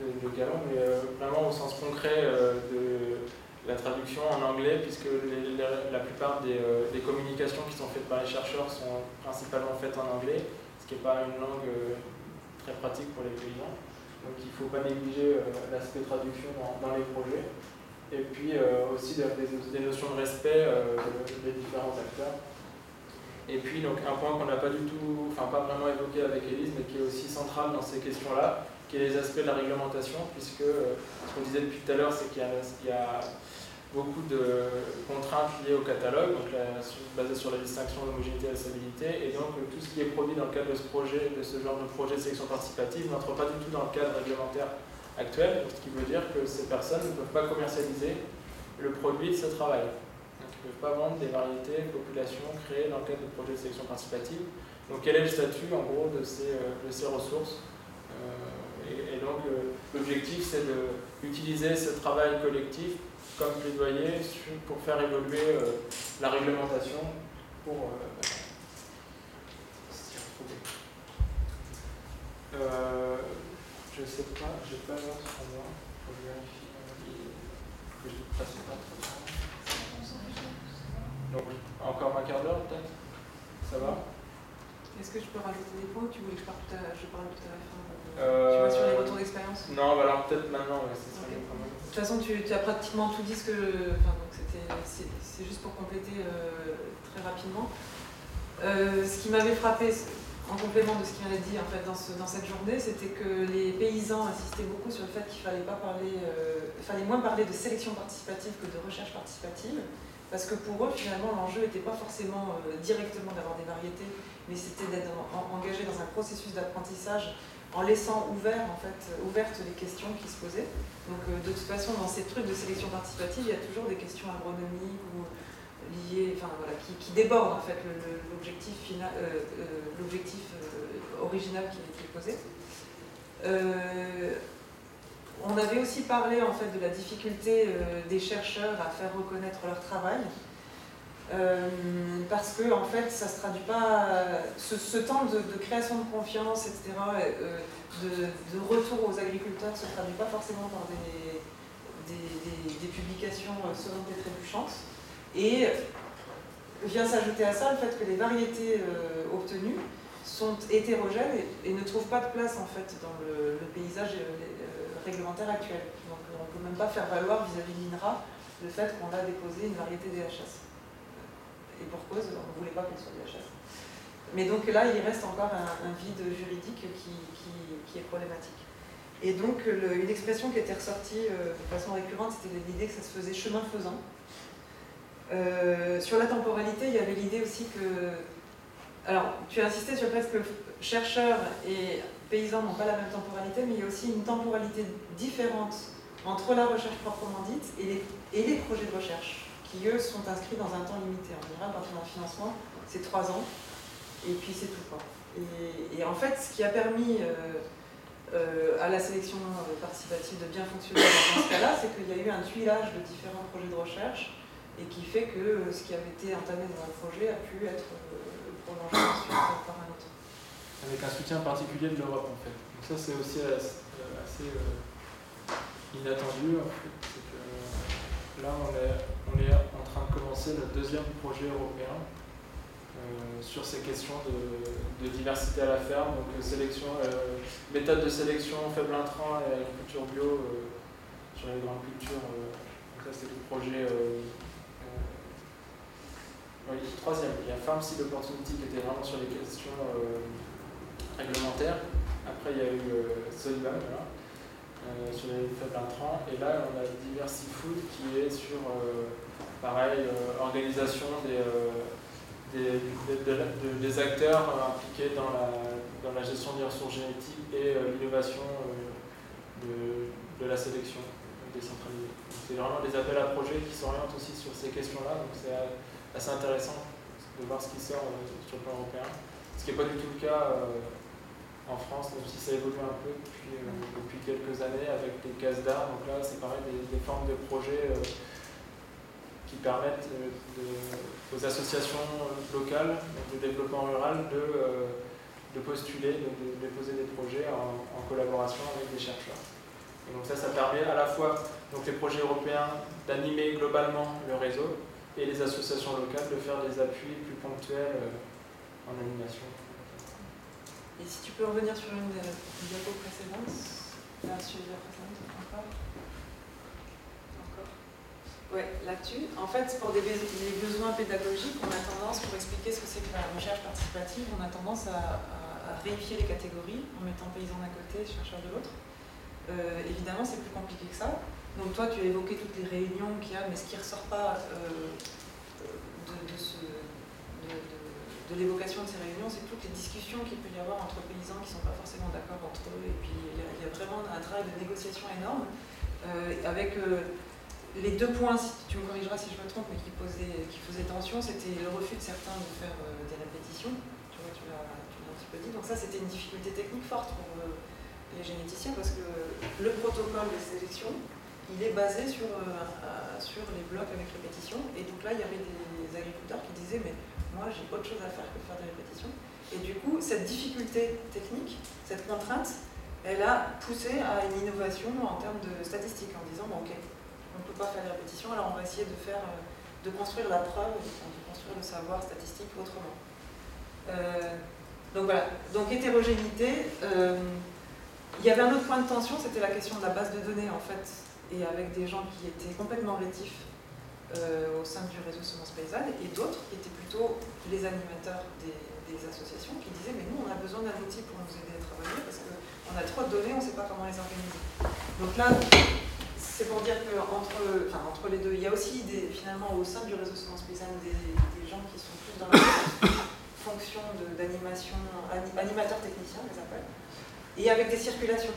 de, de galon, mais euh, vraiment au sens concret de la traduction en anglais, puisque la plupart des, communications qui sont faites par les chercheurs sont principalement faites en anglais, ce qui n'est pas une langue très pratique pour les paysans. Donc il ne faut pas négliger l'aspect traduction dans, les projets. Et puis aussi des, notions de respect des différents acteurs. Et puis donc un point qu'on n'a pas du tout, enfin pas vraiment évoqué avec Elise, mais qui est aussi central dans ces questions-là, qui est les aspects de la réglementation, puisque euh, ce qu'on disait depuis tout à l'heure, c'est qu'il y, a beaucoup de contraintes liées au catalogue, donc basées sur la distinction d'homogénéité et de stabilité, et donc tout ce qui est produit dans le cadre de ce projet, de ce genre de projet de sélection participative, n'entre pas du tout dans le cadre réglementaire actuel, ce qui veut dire que ces personnes ne peuvent pas commercialiser le produit de ce travail ne peuvent pas vendre des variétés, populations créées dans le cadre de projets de sélection participative. Donc quel est le statut en gros de ces, euh, de ces ressources euh, et, donc euh, l'objectif c'est d'utiliser ce travail collectif comme plaidoyer pour faire évoluer la réglementation pour retrouver. Je sais pas, je n'ai pas l'heure sur moi, il faut vérifier que je ne passe pas trop de donc, encore un quart d'heure peut-être? Ça va? Est-ce que je peux rajouter des points ou tu voulais que je parle tout à, je parle tout à la fin euh, Tu vois, sur les retours d'expérience? Non, bah alors peut-être maintenant, ouais, c'est okay. De toute façon, tu, tu, as pratiquement tout dit ce que. Enfin, donc c'est juste pour compléter euh, très rapidement. Euh, ce qui m'avait frappé, en complément de ce qu'il avait dit en fait, dans, dans cette journée, c'était que les paysans insistaient beaucoup sur le fait qu'il fallait pas parler, fallait moins parler de sélection participative que de recherche participative parce que pour eux, finalement, l'enjeu n'était pas forcément euh, directement d'avoir des variétés, mais c'était d'être engagé dans un processus d'apprentissage en laissant ouvert, en fait, ouvertes les questions qui se posaient. Donc, euh, de toute façon, dans ces trucs de sélection participative, il y a toujours des questions agronomiques ou enfin voilà, qui, débordent en fait l'objectif final, euh, l'objectif original qui été posé. On avait aussi parlé en fait de la difficulté euh, des chercheurs à faire reconnaître leur travail. Euh, parce que en fait, ça se traduit pas. Ce, temps de, création de confiance, etc., euh, de, retour aux agriculteurs, se traduit pas forcément par des, des, publications sonnantes et trébuchantes. Et vient s'ajouter à ça le fait que les variétés obtenues sont hétérogènes et, ne trouvent pas de place en fait dans le, paysage réglementaire actuel. Donc on ne peut même pas faire valoir vis-à-vis de l'INRA le fait qu'on a déposé une variété DHS. Et pour cause, on ne voulait pas qu'elle soit DHS. Mais donc là, il reste encore un, vide juridique qui, est problématique. Et donc, une expression qui était ressortie euh, de façon récurrente, c'était l'idée que ça se faisait chemin faisant. Euh, sur la temporalité, il y avait l'idée aussi que alors, tu as insisté sur le fait que chercheurs et paysans n'ont pas la même temporalité, mais il y a aussi une temporalité différente entre la recherche proprement dite et les, et les projets de recherche, qui eux sont inscrits dans un temps limité. En général, quand on a un financement, c'est trois ans, et puis c'est tout. Quoi. Et, et, en fait, ce qui a permis euh, euh, à la sélection participative de bien fonctionner dans ce cas-là, c'est qu'il y a eu un tuilage de différents projets de recherche, et qui fait que ce qui avait été entamé dans un projet a pu être prolongé ensuite par un autre. Avec un soutien particulier de l'Europe en fait. Donc ça c'est aussi assez, euh, inattendu en fait. Que, là on est, on est en train de commencer le deuxième projet européen euh, sur ces questions de, de, diversité à la ferme, donc euh, sélection, euh, méthode de sélection faible intrant et agriculture bio sur les grandes cultures. donc ça c'est le projet oui, troisième, il y a Farm Seed Opportunity qui était vraiment sur les questions euh, réglementaires. Après, il y a eu euh, voilà, euh, sur les faibles intrants. Et là, on a Diversity Food qui est sur, euh, pareil, organisation des, des, de, des, acteurs impliqués dans la, dans la gestion des ressources génétiques et l'innovation de, de, la sélection décentralisée. C'est vraiment des appels à projets qui s'orientent aussi sur ces questions-là. Donc c'est assez intéressant de voir ce qui sort euh, sur le plan européen. Ce qui n'est pas du tout le cas euh, en France, même si ça évolue un peu depuis, euh, depuis quelques années avec les cases d'art. Donc là, c'est pareil, des, des, formes de projets qui permettent aux associations locales de développement rural de, de postuler, de, de, déposer des projets en, en, collaboration avec des chercheurs. Et donc ça, ça permet à la fois donc les projets européens d'animer globalement le réseau, et les associations locales de faire des appuis plus ponctuels euh, en animation. Et si tu peux revenir sur une, une diapo précédente, là, sur la précédente, encore Encore Ouais, là-dessus. En fait, pour des les besoins pédagogiques, on a tendance, pour expliquer ce que c'est que la recherche participative, on a tendance à réifier les catégories en mettant paysan d'un côté, chercheur de l'autre. Euh, évidemment, c'est plus compliqué que ça. Donc toi, tu as évoqué toutes les réunions qu'il y a, mais ce qui ne ressort pas euh, de, l'évocation de ces réunions, c'est toutes les discussions qu'il peut y avoir entre paysans qui ne sont pas forcément d'accord entre eux. Et puis il y, a, vraiment un travail de négociation énorme, euh, avec euh, les deux points, si tu me corrigeras si je me trompe, mais qui, posaient, qui faisaient tension, c'était le refus de certains de faire des répétitions. Tu vois, tu l'as un petit peu dit. Donc ça, c'était une difficulté technique forte pour les généticiens, parce que le protocole de sélection, il est basé sur, euh, sur les blocs avec répétition. Et donc là, il y avait des agriculteurs qui disaient Mais moi, j'ai autre chose à faire que faire des répétitions. Et du coup, cette difficulté technique, cette contrainte, elle a poussé à une innovation en termes de statistiques, en disant bon, Ok, on ne peut pas faire des répétitions, alors on va essayer de, faire, euh, de construire la preuve, de construire le savoir statistique autrement. Euh, donc voilà, donc hétérogénéité. Euh, il y avait un autre point de tension, c'était la question de la base de données en fait et avec des gens qui étaient complètement rétifs euh, au sein du réseau Semence Paysanne, et d'autres qui étaient plutôt les animateurs des, associations qui disaient mais nous on a besoin d'un outil pour nous aider à travailler parce qu'on a trop de données, on ne sait pas comment les organiser. Donc là, c'est pour dire que entre, les deux, il y a aussi finalement au sein du réseau Semence Paysanne des, gens qui sont plus dans la fonction d'animation, animateurs techniciens, les appelle, et avec des circulations.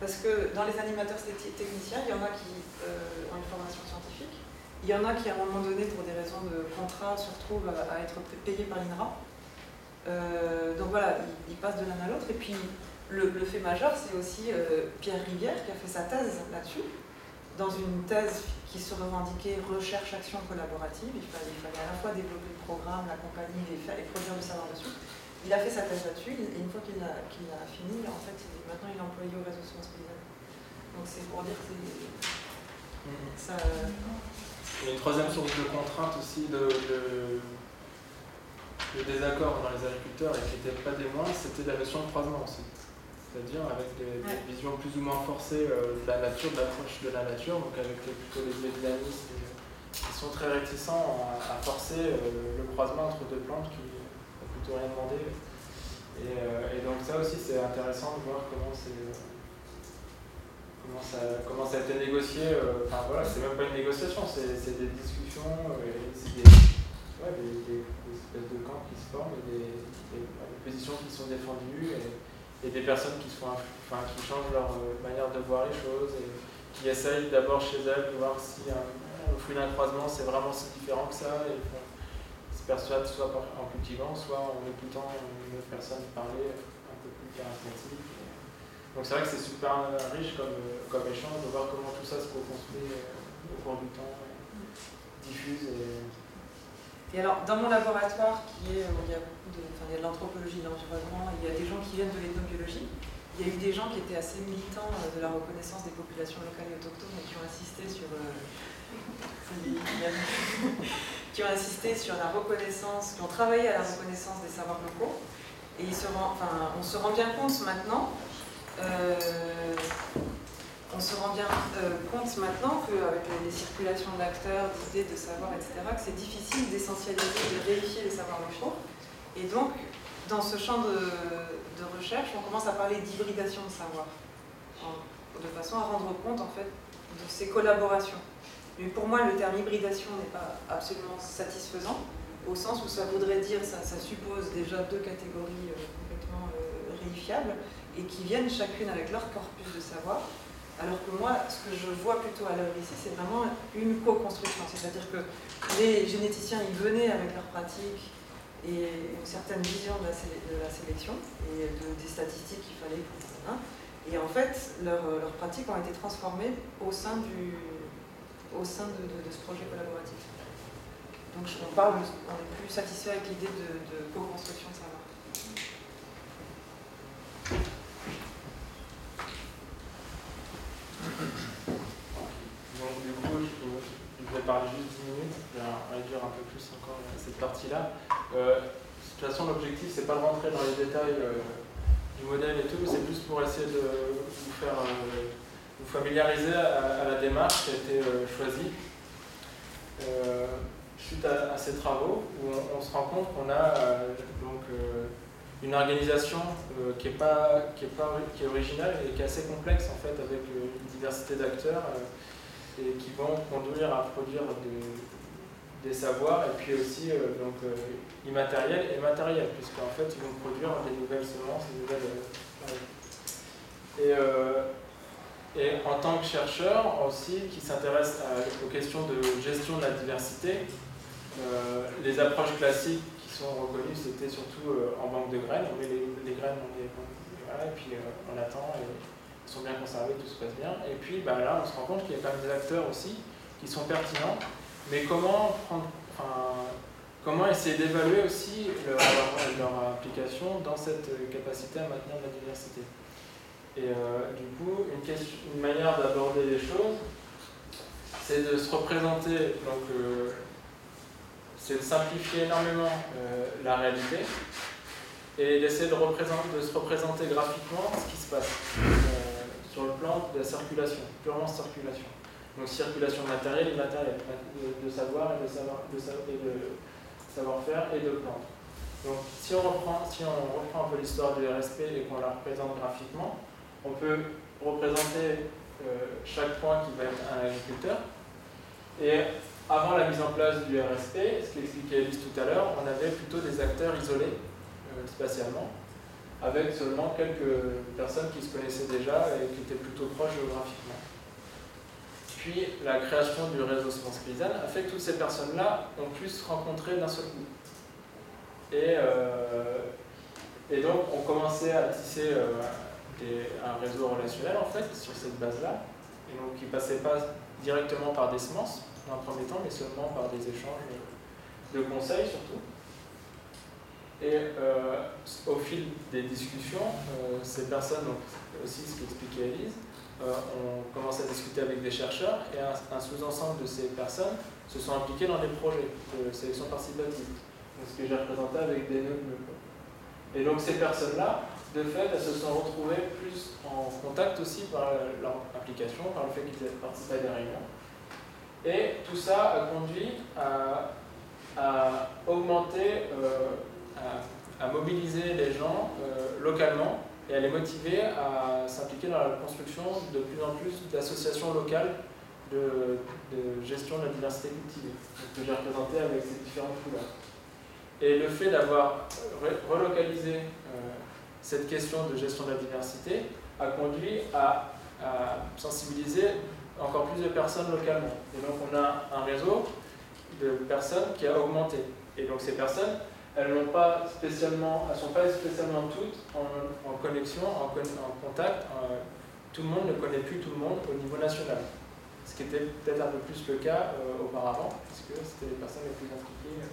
Parce que dans les animateurs techniciens, il y en a qui euh, ont une formation scientifique, il y en a qui, à un moment donné, pour des raisons de contrat, se retrouvent à, être payés par l'INRA. Euh, donc voilà, ils, passent de l'un à l'autre. Et puis, le, le, fait majeur, c'est aussi euh, Pierre Rivière qui a fait sa thèse là-dessus, dans une thèse qui se revendiquait recherche-action collaborative. Il fallait, à la fois développer le programme, l'accompagner et, et produire du savoir dessus. Il a fait sa thèse là-dessus, et une fois qu'il a, qu a, fini, en fait, maintenant il est employé au réseau Sciences Paysannes. Donc c'est pour dire que mmh. ça. Il y a une troisième source de contrainte aussi de, de, de désaccord dans les agriculteurs et qui n'était pas des moindres, c'était la notion de croisement aussi. C'est-à-dire avec des, ouais. des, visions plus ou moins forcées euh, de la nature, de l'approche de la nature, donc avec les, plutôt les médianistes qui sont très réticents à, à forcer euh, le croisement entre deux plantes qui rien demandé. Et, euh, et, donc ça aussi c'est intéressant de voir comment c'est comment ça, a été négocié. Euh, enfin voilà, c'est même pas une négociation, c'est des discussions, euh, des, des, espèces de camps qui se forment, des, positions qui sont défendues et, des personnes qui, enfin, qui changent leur manière de voir les choses et qui essayent d'abord chez elles de voir si au fruit d'un croisement c'est vraiment si différent que ça et se persuadent soit en cultivant, soit en écoutant une autre personne parler un peu plus charismatique. Donc c'est vrai que c'est super riche comme, comme échange de voir comment tout ça se reconstruit euh, au cours du temps, diffuse et alors, dans mon laboratoire, qui est, où il y a de, enfin, il y a l'anthropologie de l'environnement, il y a des gens qui viennent de l'ethnobiologie. Il y a eu des gens qui étaient assez militants euh, de la reconnaissance des populations locales et autochtones et qui ont insisté sur, euh, qui ont insisté sur la reconnaissance, qui ont travaillé à la reconnaissance des savoirs locaux. Et on se rend bien compte maintenant euh, on se rend bien euh, compte maintenant qu'avec les circulations d'acteurs, d'idées, de savoir, etc., que c'est difficile d'essentialiser, de vérifier les savoirs locaux. Et donc, dans ce champ de, recherche, on commence à parler d'hybridation de savoir, de façon à rendre compte en fait de ces collaborations. Mais pour moi, le terme hybridation n'est pas absolument satisfaisant, au sens où ça voudrait dire, ça, ça suppose déjà deux catégories euh, complètement euh, réifiables, et qui viennent chacune avec leur corpus de savoir, alors que moi, ce que je vois plutôt à l'œuvre ici, c'est vraiment une co-construction. C'est-à-dire que les généticiens, ils venaient avec leur pratique et une certaine vision de la, sélection et des statistiques qu'il fallait pour. Et en fait, leurs pratiques ont été transformées au sein, du, au sein de, ce projet collaboratif. Donc on, parle, est plus satisfait avec l'idée de, co-construction de savoir. Donc du coup, je, vais parler juste 10 minutes, je vais réduire un peu plus encore cette partie-là. Euh, de toute façon, l'objectif, c'est pas de rentrer dans les détails euh, du modèle et tout, c'est plus pour essayer de vous faire euh, vous familiariser à, la démarche qui a été choisie. suite à, ces travaux, où on, se rend compte qu'on a donc une organisation euh, qui, est pas, qui, est pas, qui est originale et qui est assez complexe en fait avec euh, une diversité d'acteurs euh, et qui vont conduire à produire des, savoirs et puis aussi donc, immatériels et matériels puisqu'en fait ils vont produire des nouvelles semences, des nouvelles... et, et en tant que chercheur aussi qui s'intéresse aux questions de gestion de la diversité, les approches classiques sont reconnus, c'était surtout euh, en banque de graines. On met les, graines dans voilà, et puis euh, on attend et ils sont bien conservés, tout se passe bien. Et puis bah, là, on se rend compte qu'il y a quand même des acteurs aussi qui sont pertinents. Mais comment prendre, essayer d'évaluer aussi leur, leur, application dans cette capacité à maintenir la diversité? Et euh, du coup, une, manière d'aborder les choses, c'est de se représenter donc, c'est de simplifier énormément euh, la réalité et d'essayer de, de, se représenter graphiquement ce qui se passe euh, sur le plan de la circulation, purement circulation. Donc circulation matérielle et immatérielle, de, savoir et de savoir-faire et de plantes. Donc si on reprend, si on reprend un peu l'histoire du RSP et qu'on la représente graphiquement, on peut représenter euh, chaque point qui va être un agriculteur et avant la mise en place du RSP, ce qu'expliquait Elise tout à l'heure, on avait plutôt des acteurs isolés euh, spatialement, avec seulement quelques personnes qui se connaissaient déjà et qui étaient plutôt proches géographiquement. Puis la création du réseau Semence a fait que toutes ces personnes-là ont pu se rencontrer d'un seul coup. Et, euh, donc on commençait à tisser un réseau relationnel en fait sur cette base-là, et donc qui ne passait pas directement par des semences, dans un premier temps, mais seulement par des échanges de conseils surtout. Et euh, au fil des discussions, euh, ces personnes, donc aussi ce qu'expliquait Elise, euh, ont commencé à discuter avec des chercheurs et un, sous-ensemble de ces personnes se sont impliquées dans des projets de sélection participative. ce que j'ai représenté avec des nœuds Et donc ces personnes-là, de fait, elles se sont retrouvées plus en contact aussi par leur implication, par le fait qu'ils aient participé à des réunions. Et tout ça a conduit à, augmenter, euh, à, mobiliser les gens euh, localement et à les motiver à s'impliquer dans la construction de plus en plus d'associations locales de, gestion de la diversité cultivée, que j'ai représenté avec ces différentes couleurs. Et le fait d'avoir relocalisé euh, cette question de gestion de la diversité a conduit à, sensibiliser encore plus de personnes localement. Et donc on a un réseau de personnes qui a augmenté. Et donc ces personnes, elles n'ont pas spécialement, elles sont pas spécialement toutes en, connexion, en, contact. Euh, tout le monde ne connaît plus tout le monde au niveau national ce qui était peut-être un peu plus le cas euh, auparavant, puisque c'était les personnes les plus impliquées.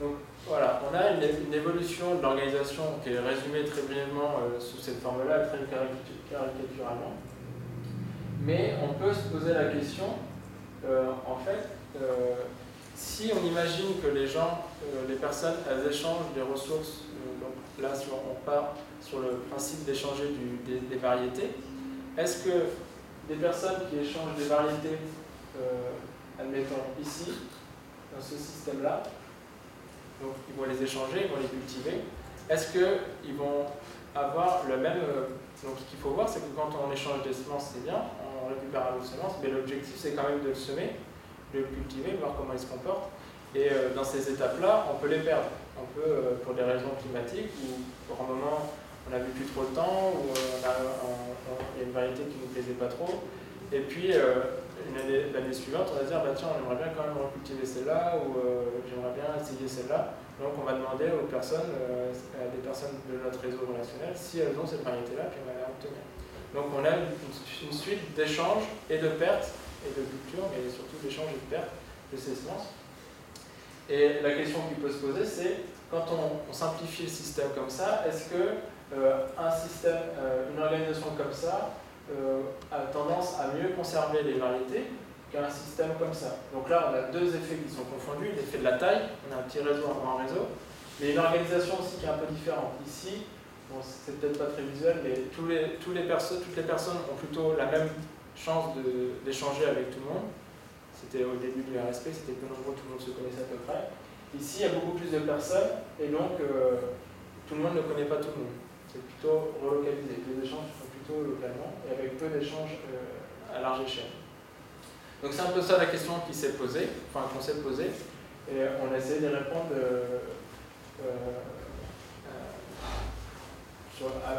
Donc voilà, on a une, évolution de l'organisation qui est résumée très brièvement euh, sous cette forme-là, très caricaturalement. Mais on peut se poser la question, euh, en fait, si on imagine que les gens, les personnes, elles échangent des ressources, donc là on part sur le principe d'échanger des variétés, est-ce que des personnes qui échangent des variétés, euh, admettons ici, dans ce système-là, donc ils vont les échanger, ils vont les cultiver, est-ce qu'ils vont avoir le même... Euh, donc ce qu'il faut voir, c'est que quand on échange des semences, c'est bien, on récupère un lot de semences, mais l'objectif c'est quand même de le semer, de le cultiver, voir comment il se comporte. Et euh, dans ces étapes-là, on peut les perdre. On peut, pour des raisons climatiques, ou pour un moment on n'a plus trop le temps, ou il y a une variété qui ne nous plaisait pas trop. Et puis, euh, l'année suivante, on va dire, bah, tiens, on aimerait bien quand même recultiver celle-là, ou euh, j'aimerais bien essayer celle-là. Donc, on va demander aux personnes, euh, à des personnes de notre réseau relationnel, si elles ont cette variété-là, puis on va la obtenir. Donc, on a une, suite d'échanges et de pertes, et de cultures, mais surtout d'échanges et de pertes de ces semences. Et la question qui peut se poser, c'est quand on, simplifie le système comme ça, est-ce que euh, un système, une organisation comme ça euh, a tendance à mieux conserver les variétés qu'un système comme ça. Donc là, on a deux effets qui sont confondus, l'effet de la taille, on a un petit réseau, un grand réseau, mais une organisation aussi qui est un peu différente. Ici, bon, c'est peut-être pas très visuel, mais tous les, tous les toutes les personnes ont plutôt la même chance d'échanger avec tout le monde. C'était au début du RSP, c'était peu nombreux, tout le monde se connaissait à peu près. Ici, il y a beaucoup plus de personnes, et donc tout le monde ne connaît pas tout le monde c'est plutôt relocalisé. Les échanges sont plutôt localement et avec peu d'échanges euh, à large échelle. Donc c'est un peu ça la question qui s'est posée, enfin qu'on s'est posée, et on a essayé de répondre euh, euh,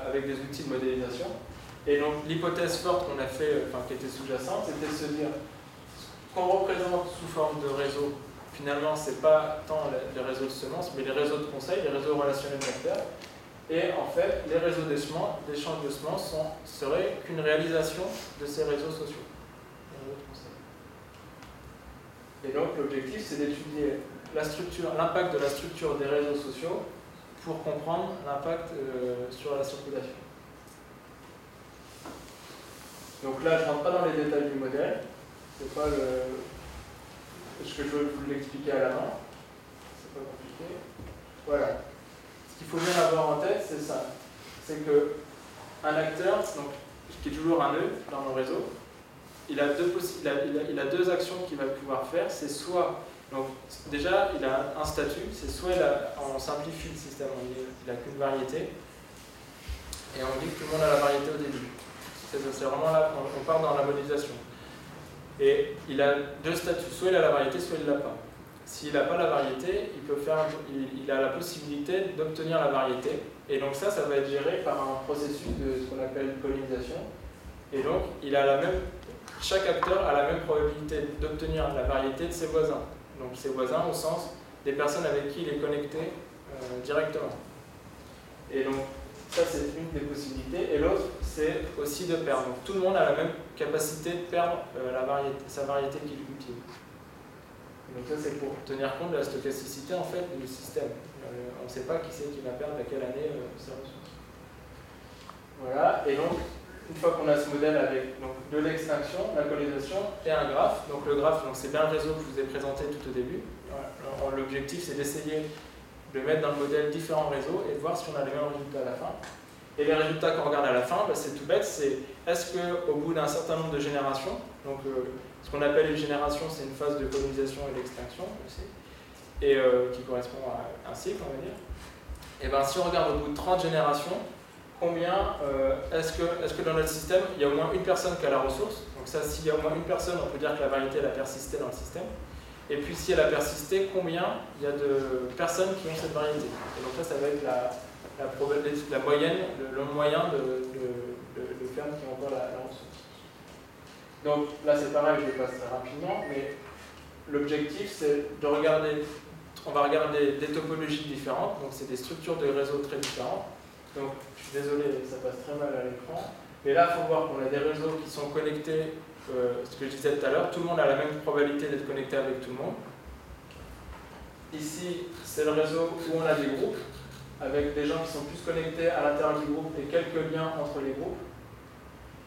avec des outils de modélisation. Et donc l'hypothèse forte qu'on a fait, enfin qui était sous-jacente, c'était de se dire ce qu'on représente sous forme de réseau, finalement, c'est pas tant les réseaux de semences, mais les réseaux de conseils, les réseaux relationnels d'acteurs, et en fait, les réseaux d'échange de semences seraient qu'une réalisation de ces réseaux sociaux. Et donc l'objectif, c'est d'étudier l'impact de la structure des réseaux sociaux pour comprendre l'impact euh, sur la circulation. Donc là, je ne rentre pas dans les détails du modèle. C'est pas le... ce que je veux vous l'expliquer à la main. C'est pas compliqué. Voilà qu'il faut bien avoir en tête, c'est ça. C'est que un acteur, donc, qui est toujours un nœud dans nos réseaux, il a deux, il il a, deux actions qu'il va pouvoir faire. C'est soit, donc déjà, il a un statut, c'est soit on simplifie le système, il n'a qu'une variété, et on dit que tout le monde a la variété au début. C'est vraiment là, on, part dans la modélisation. Et il a deux statuts, soit il a la variété, soit il ne l'a pas. S'il n'a pas la variété, il, peut faire, il, a la possibilité d'obtenir la variété. Et donc ça, ça va être géré par un processus de ce qu'on appelle pollinisation. Et donc, il a la même, chaque acteur a la même probabilité d'obtenir la variété de ses voisins. Donc ses voisins au sens des personnes avec qui il est connecté euh, directement. Et donc, ça c'est une des possibilités. Et l'autre, c'est aussi de perdre. Donc tout le monde a la même capacité de perdre euh, la variété, sa variété qu'il cultive. Donc ça, c'est pour tenir compte de la stochasticité en fait du système. Euh, on ne sait pas qui c'est qui va perdre à quelle année euh, ses ressources. Voilà, et donc, une fois qu'on a ce modèle avec donc, de l'extinction, la colonisation et un graphe, donc le graphe, c'est bien le réseau que je vous ai présenté tout au début. L'objectif, c'est d'essayer de mettre dans le modèle différents réseaux et de voir si on a les mêmes résultats à la fin. Et les résultats qu'on regarde à la fin, bah, c'est tout bête, c'est est-ce qu'au bout d'un certain nombre de générations, donc euh, ce qu'on appelle une génération, c'est une phase de colonisation et d'extinction et euh, qui correspond à un cycle, on va dire. Et bien, si on regarde au bout de 30 générations, combien, est-ce que, est que dans notre système, il y a au moins une personne qui a la ressource? Donc ça, s'il y a au moins une personne, on peut dire que la variété a persisté dans le système. Et puis si elle a persisté, combien il y a de personnes qui ont cette variété? Et donc ça, ça va être la, la, moyenne, le, moyen de, de, qui ont encore la ressource. Donc là, c'est pareil, je vais passer rapidement, mais l'objectif, c'est de regarder, on va regarder des topologies différentes, donc c'est des structures de réseaux très différentes. Donc, je suis désolé, ça passe très mal à l'écran, mais là, il faut voir qu'on a des réseaux qui sont connectés, euh, ce que je disais tout à l'heure, tout le monde a la même probabilité d'être connecté avec tout le monde. Ici, c'est le réseau où on a des groupes, avec des gens qui sont plus connectés à l'intérieur du groupe et quelques liens entre les groupes.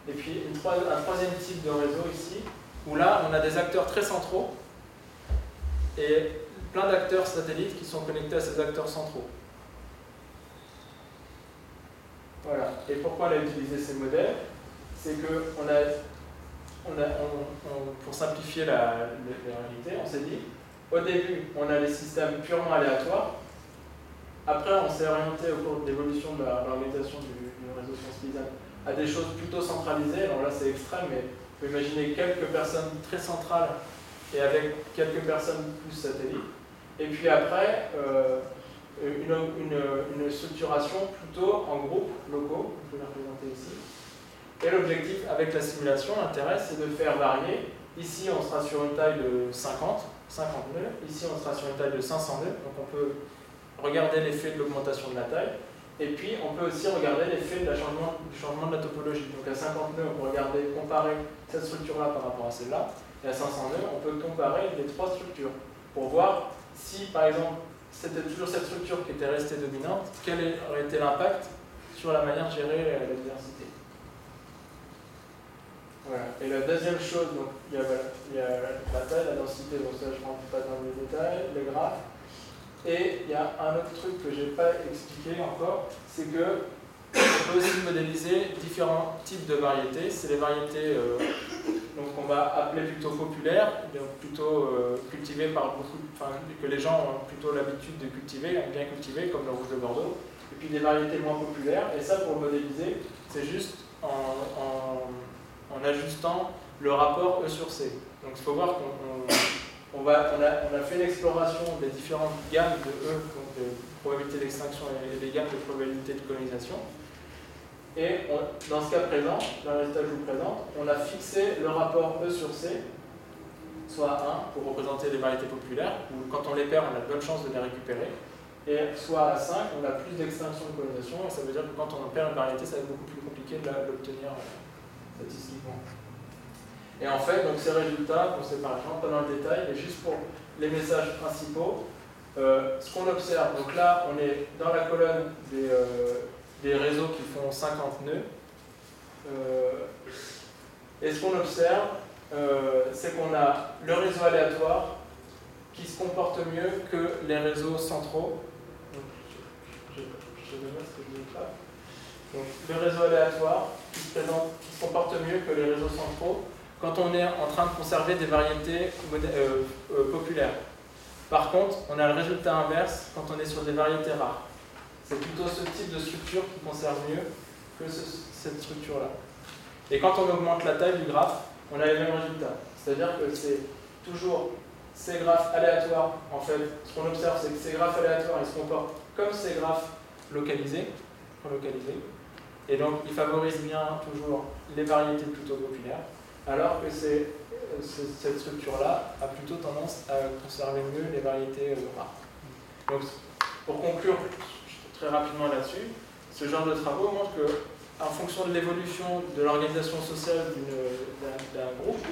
Et puis un troisième type de réseau ici, où là, on a des acteurs très centraux et plein d'acteurs satellites qui sont connectés à ces acteurs centraux. Voilà. Et pourquoi on a utilisé ces modèles? C'est que on a, on a pour simplifier la, réalité, on s'est dit, au début, on a des systèmes purement aléatoires. Après, on s'est orienté au cours de l'évolution de l'organisation du, réseau sensibilisable à des choses plutôt centralisées. Alors là, c'est extrême, mais on peut imaginer quelques personnes très centrales et avec quelques personnes plus satellites. Et puis après, euh, une, une, structuration plutôt en groupes locaux, je vais la représenter ici. Et l'objectif avec la simulation, l'intérêt, c'est de faire varier. Ici, on sera sur une taille de 50, 50 nœuds. Ici, on sera sur une taille de 500 nœuds. Donc on peut regarder l'effet de l'augmentation de la taille. Et puis, on peut aussi regarder l'effet du changement de la topologie. Donc à 50 nœuds, on peut regarder, comparer cette structure-là par rapport à celle-là. Et à 500 nœuds, on peut comparer les trois structures pour voir si, par exemple, c'était toujours cette structure qui était restée dominante, quel aurait été l'impact sur la manière de gérer la diversité Voilà. Et la deuxième chose, donc, il, y a, il y a la taille, la densité, donc ça je ne rentre pas dans les détails, les graphes. Et il y a un autre truc que je n'ai pas expliqué encore, c'est que on peut aussi modéliser différents types de variétés. C'est les variétés euh, donc on va appeler plutôt populaires, plutôt euh, cultivées par beaucoup, enfin, que les gens ont plutôt l'habitude de cultiver, bien cultiver, comme le rouge de Bordeaux. Et puis des variétés moins populaires. Et ça, pour modéliser, c'est juste en, ajustant le rapport E sur C. Donc il faut voir qu'on on, a, on a fait l'exploration des différentes gammes de E, donc de probabilité d'extinction et des gammes de probabilité de colonisation. Et dans ce cas présent, dans le résultat que je vous présente, on a fixé le rapport E sur C, soit 1 pour représenter les variétés populaires, où quand on les perd, on a de bonnes chances de les récupérer, et soit à 5, on a plus d'extinction de colonisation, et ça veut dire que quand on perd une variété, ça va être beaucoup plus compliqué de l'obtenir euh, statistiquement. Et en fait, donc ces résultats, on sait rentre pas dans le détail, mais juste pour les messages principaux, euh, ce qu'on observe, donc là, on est dans la colonne des, euh, réseaux qui font 50 nœuds. Euh, et ce qu'on observe, c'est qu'on a le réseau aléatoire qui se comporte mieux que les réseaux centraux. Donc, le réseau aléatoire qui se comporte mieux que les réseaux centraux quand on est en train de conserver des variétés euh, populaires. Par contre, on a le résultat inverse quand on est sur des variétés rares. C'est plutôt ce type de structure qui conserve mieux que cette structure-là. Et quand on augmente la taille du graphe, on a les mêmes résultats. C'est-à-dire que c'est toujours ces graphes aléatoires. En fait, ce qu'on observe, c'est que ces graphes aléatoires, ils se comportent comme ces graphes localisés. Et donc, ils favorisent bien toujours les variétés plutôt populaires, alors que cette structure-là a plutôt tendance à conserver mieux les variétés euh, rares. Donc, pour conclure très rapidement là-dessus. Ce genre de travaux montre que, en fonction de l'évolution de l'organisation sociale d'un groupe,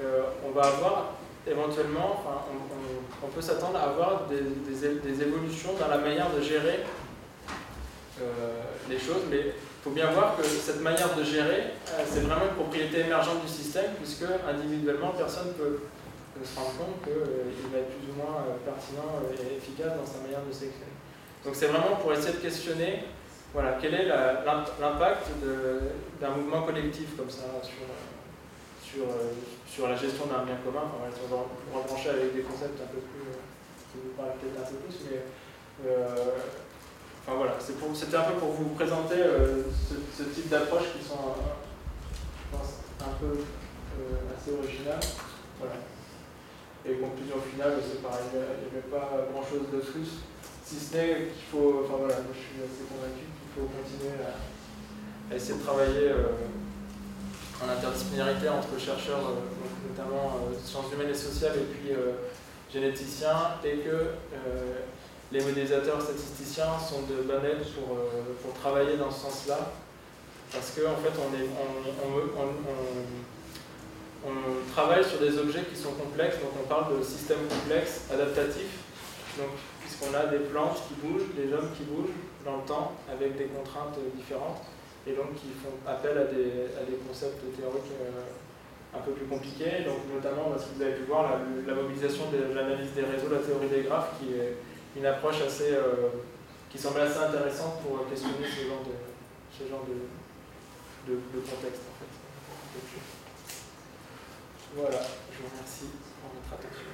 euh, on va avoir éventuellement, enfin, on, peut s'attendre à avoir des, évolutions dans la manière de gérer euh, les choses, mais faut bien voir que cette manière de gérer, euh, c'est vraiment une propriété émergente du système, puisque individuellement, personne ne peut se rendre compte qu'il va être plus ou moins pertinent et efficace dans sa manière de sélectionner. Donc c'est vraiment pour essayer de questionner voilà, quel est l'impact d'un mouvement collectif comme ça sur, sur, sur la gestion d'un bien commun. Enfin, on va rebrancher avec des concepts un peu plus, qui vous parlent peut-être plus, mais euh, enfin voilà, c'était un peu pour vous présenter ce, type d'approches qui sont, je pense, un peu assez originales. Voilà. Et conclusion finale, c'est pareil, il n'y avait pas grand chose de plus, si ce n'est qu'il faut, enfin voilà, je suis assez convaincu qu'il faut continuer à, essayer de travailler en interdisciplinarité entre chercheurs, notamment sciences humaines et sociales, et puis généticiens, et que les modélisateurs statisticiens sont de aide pour, euh, pour travailler dans ce sens-là, parce qu'en en fait, on, est, on, on, travaille sur des objets qui sont complexes, donc on parle de systèmes complexes, adaptatifs, donc puisqu'on a des plantes qui bougent, des hommes qui bougent dans le temps, avec des contraintes différentes, et donc qui font appel à des, à des concepts théoriques euh, un peu plus compliqués, donc notamment, ce que vous avez pu voir, la, la mobilisation de l'analyse des réseaux, la théorie des graphes, qui est une approche assez, euh, qui semble assez intéressante pour questionner ce genre de, ce genre de, de, contexte. En fait. voilà, je vous remercie pour votre attention.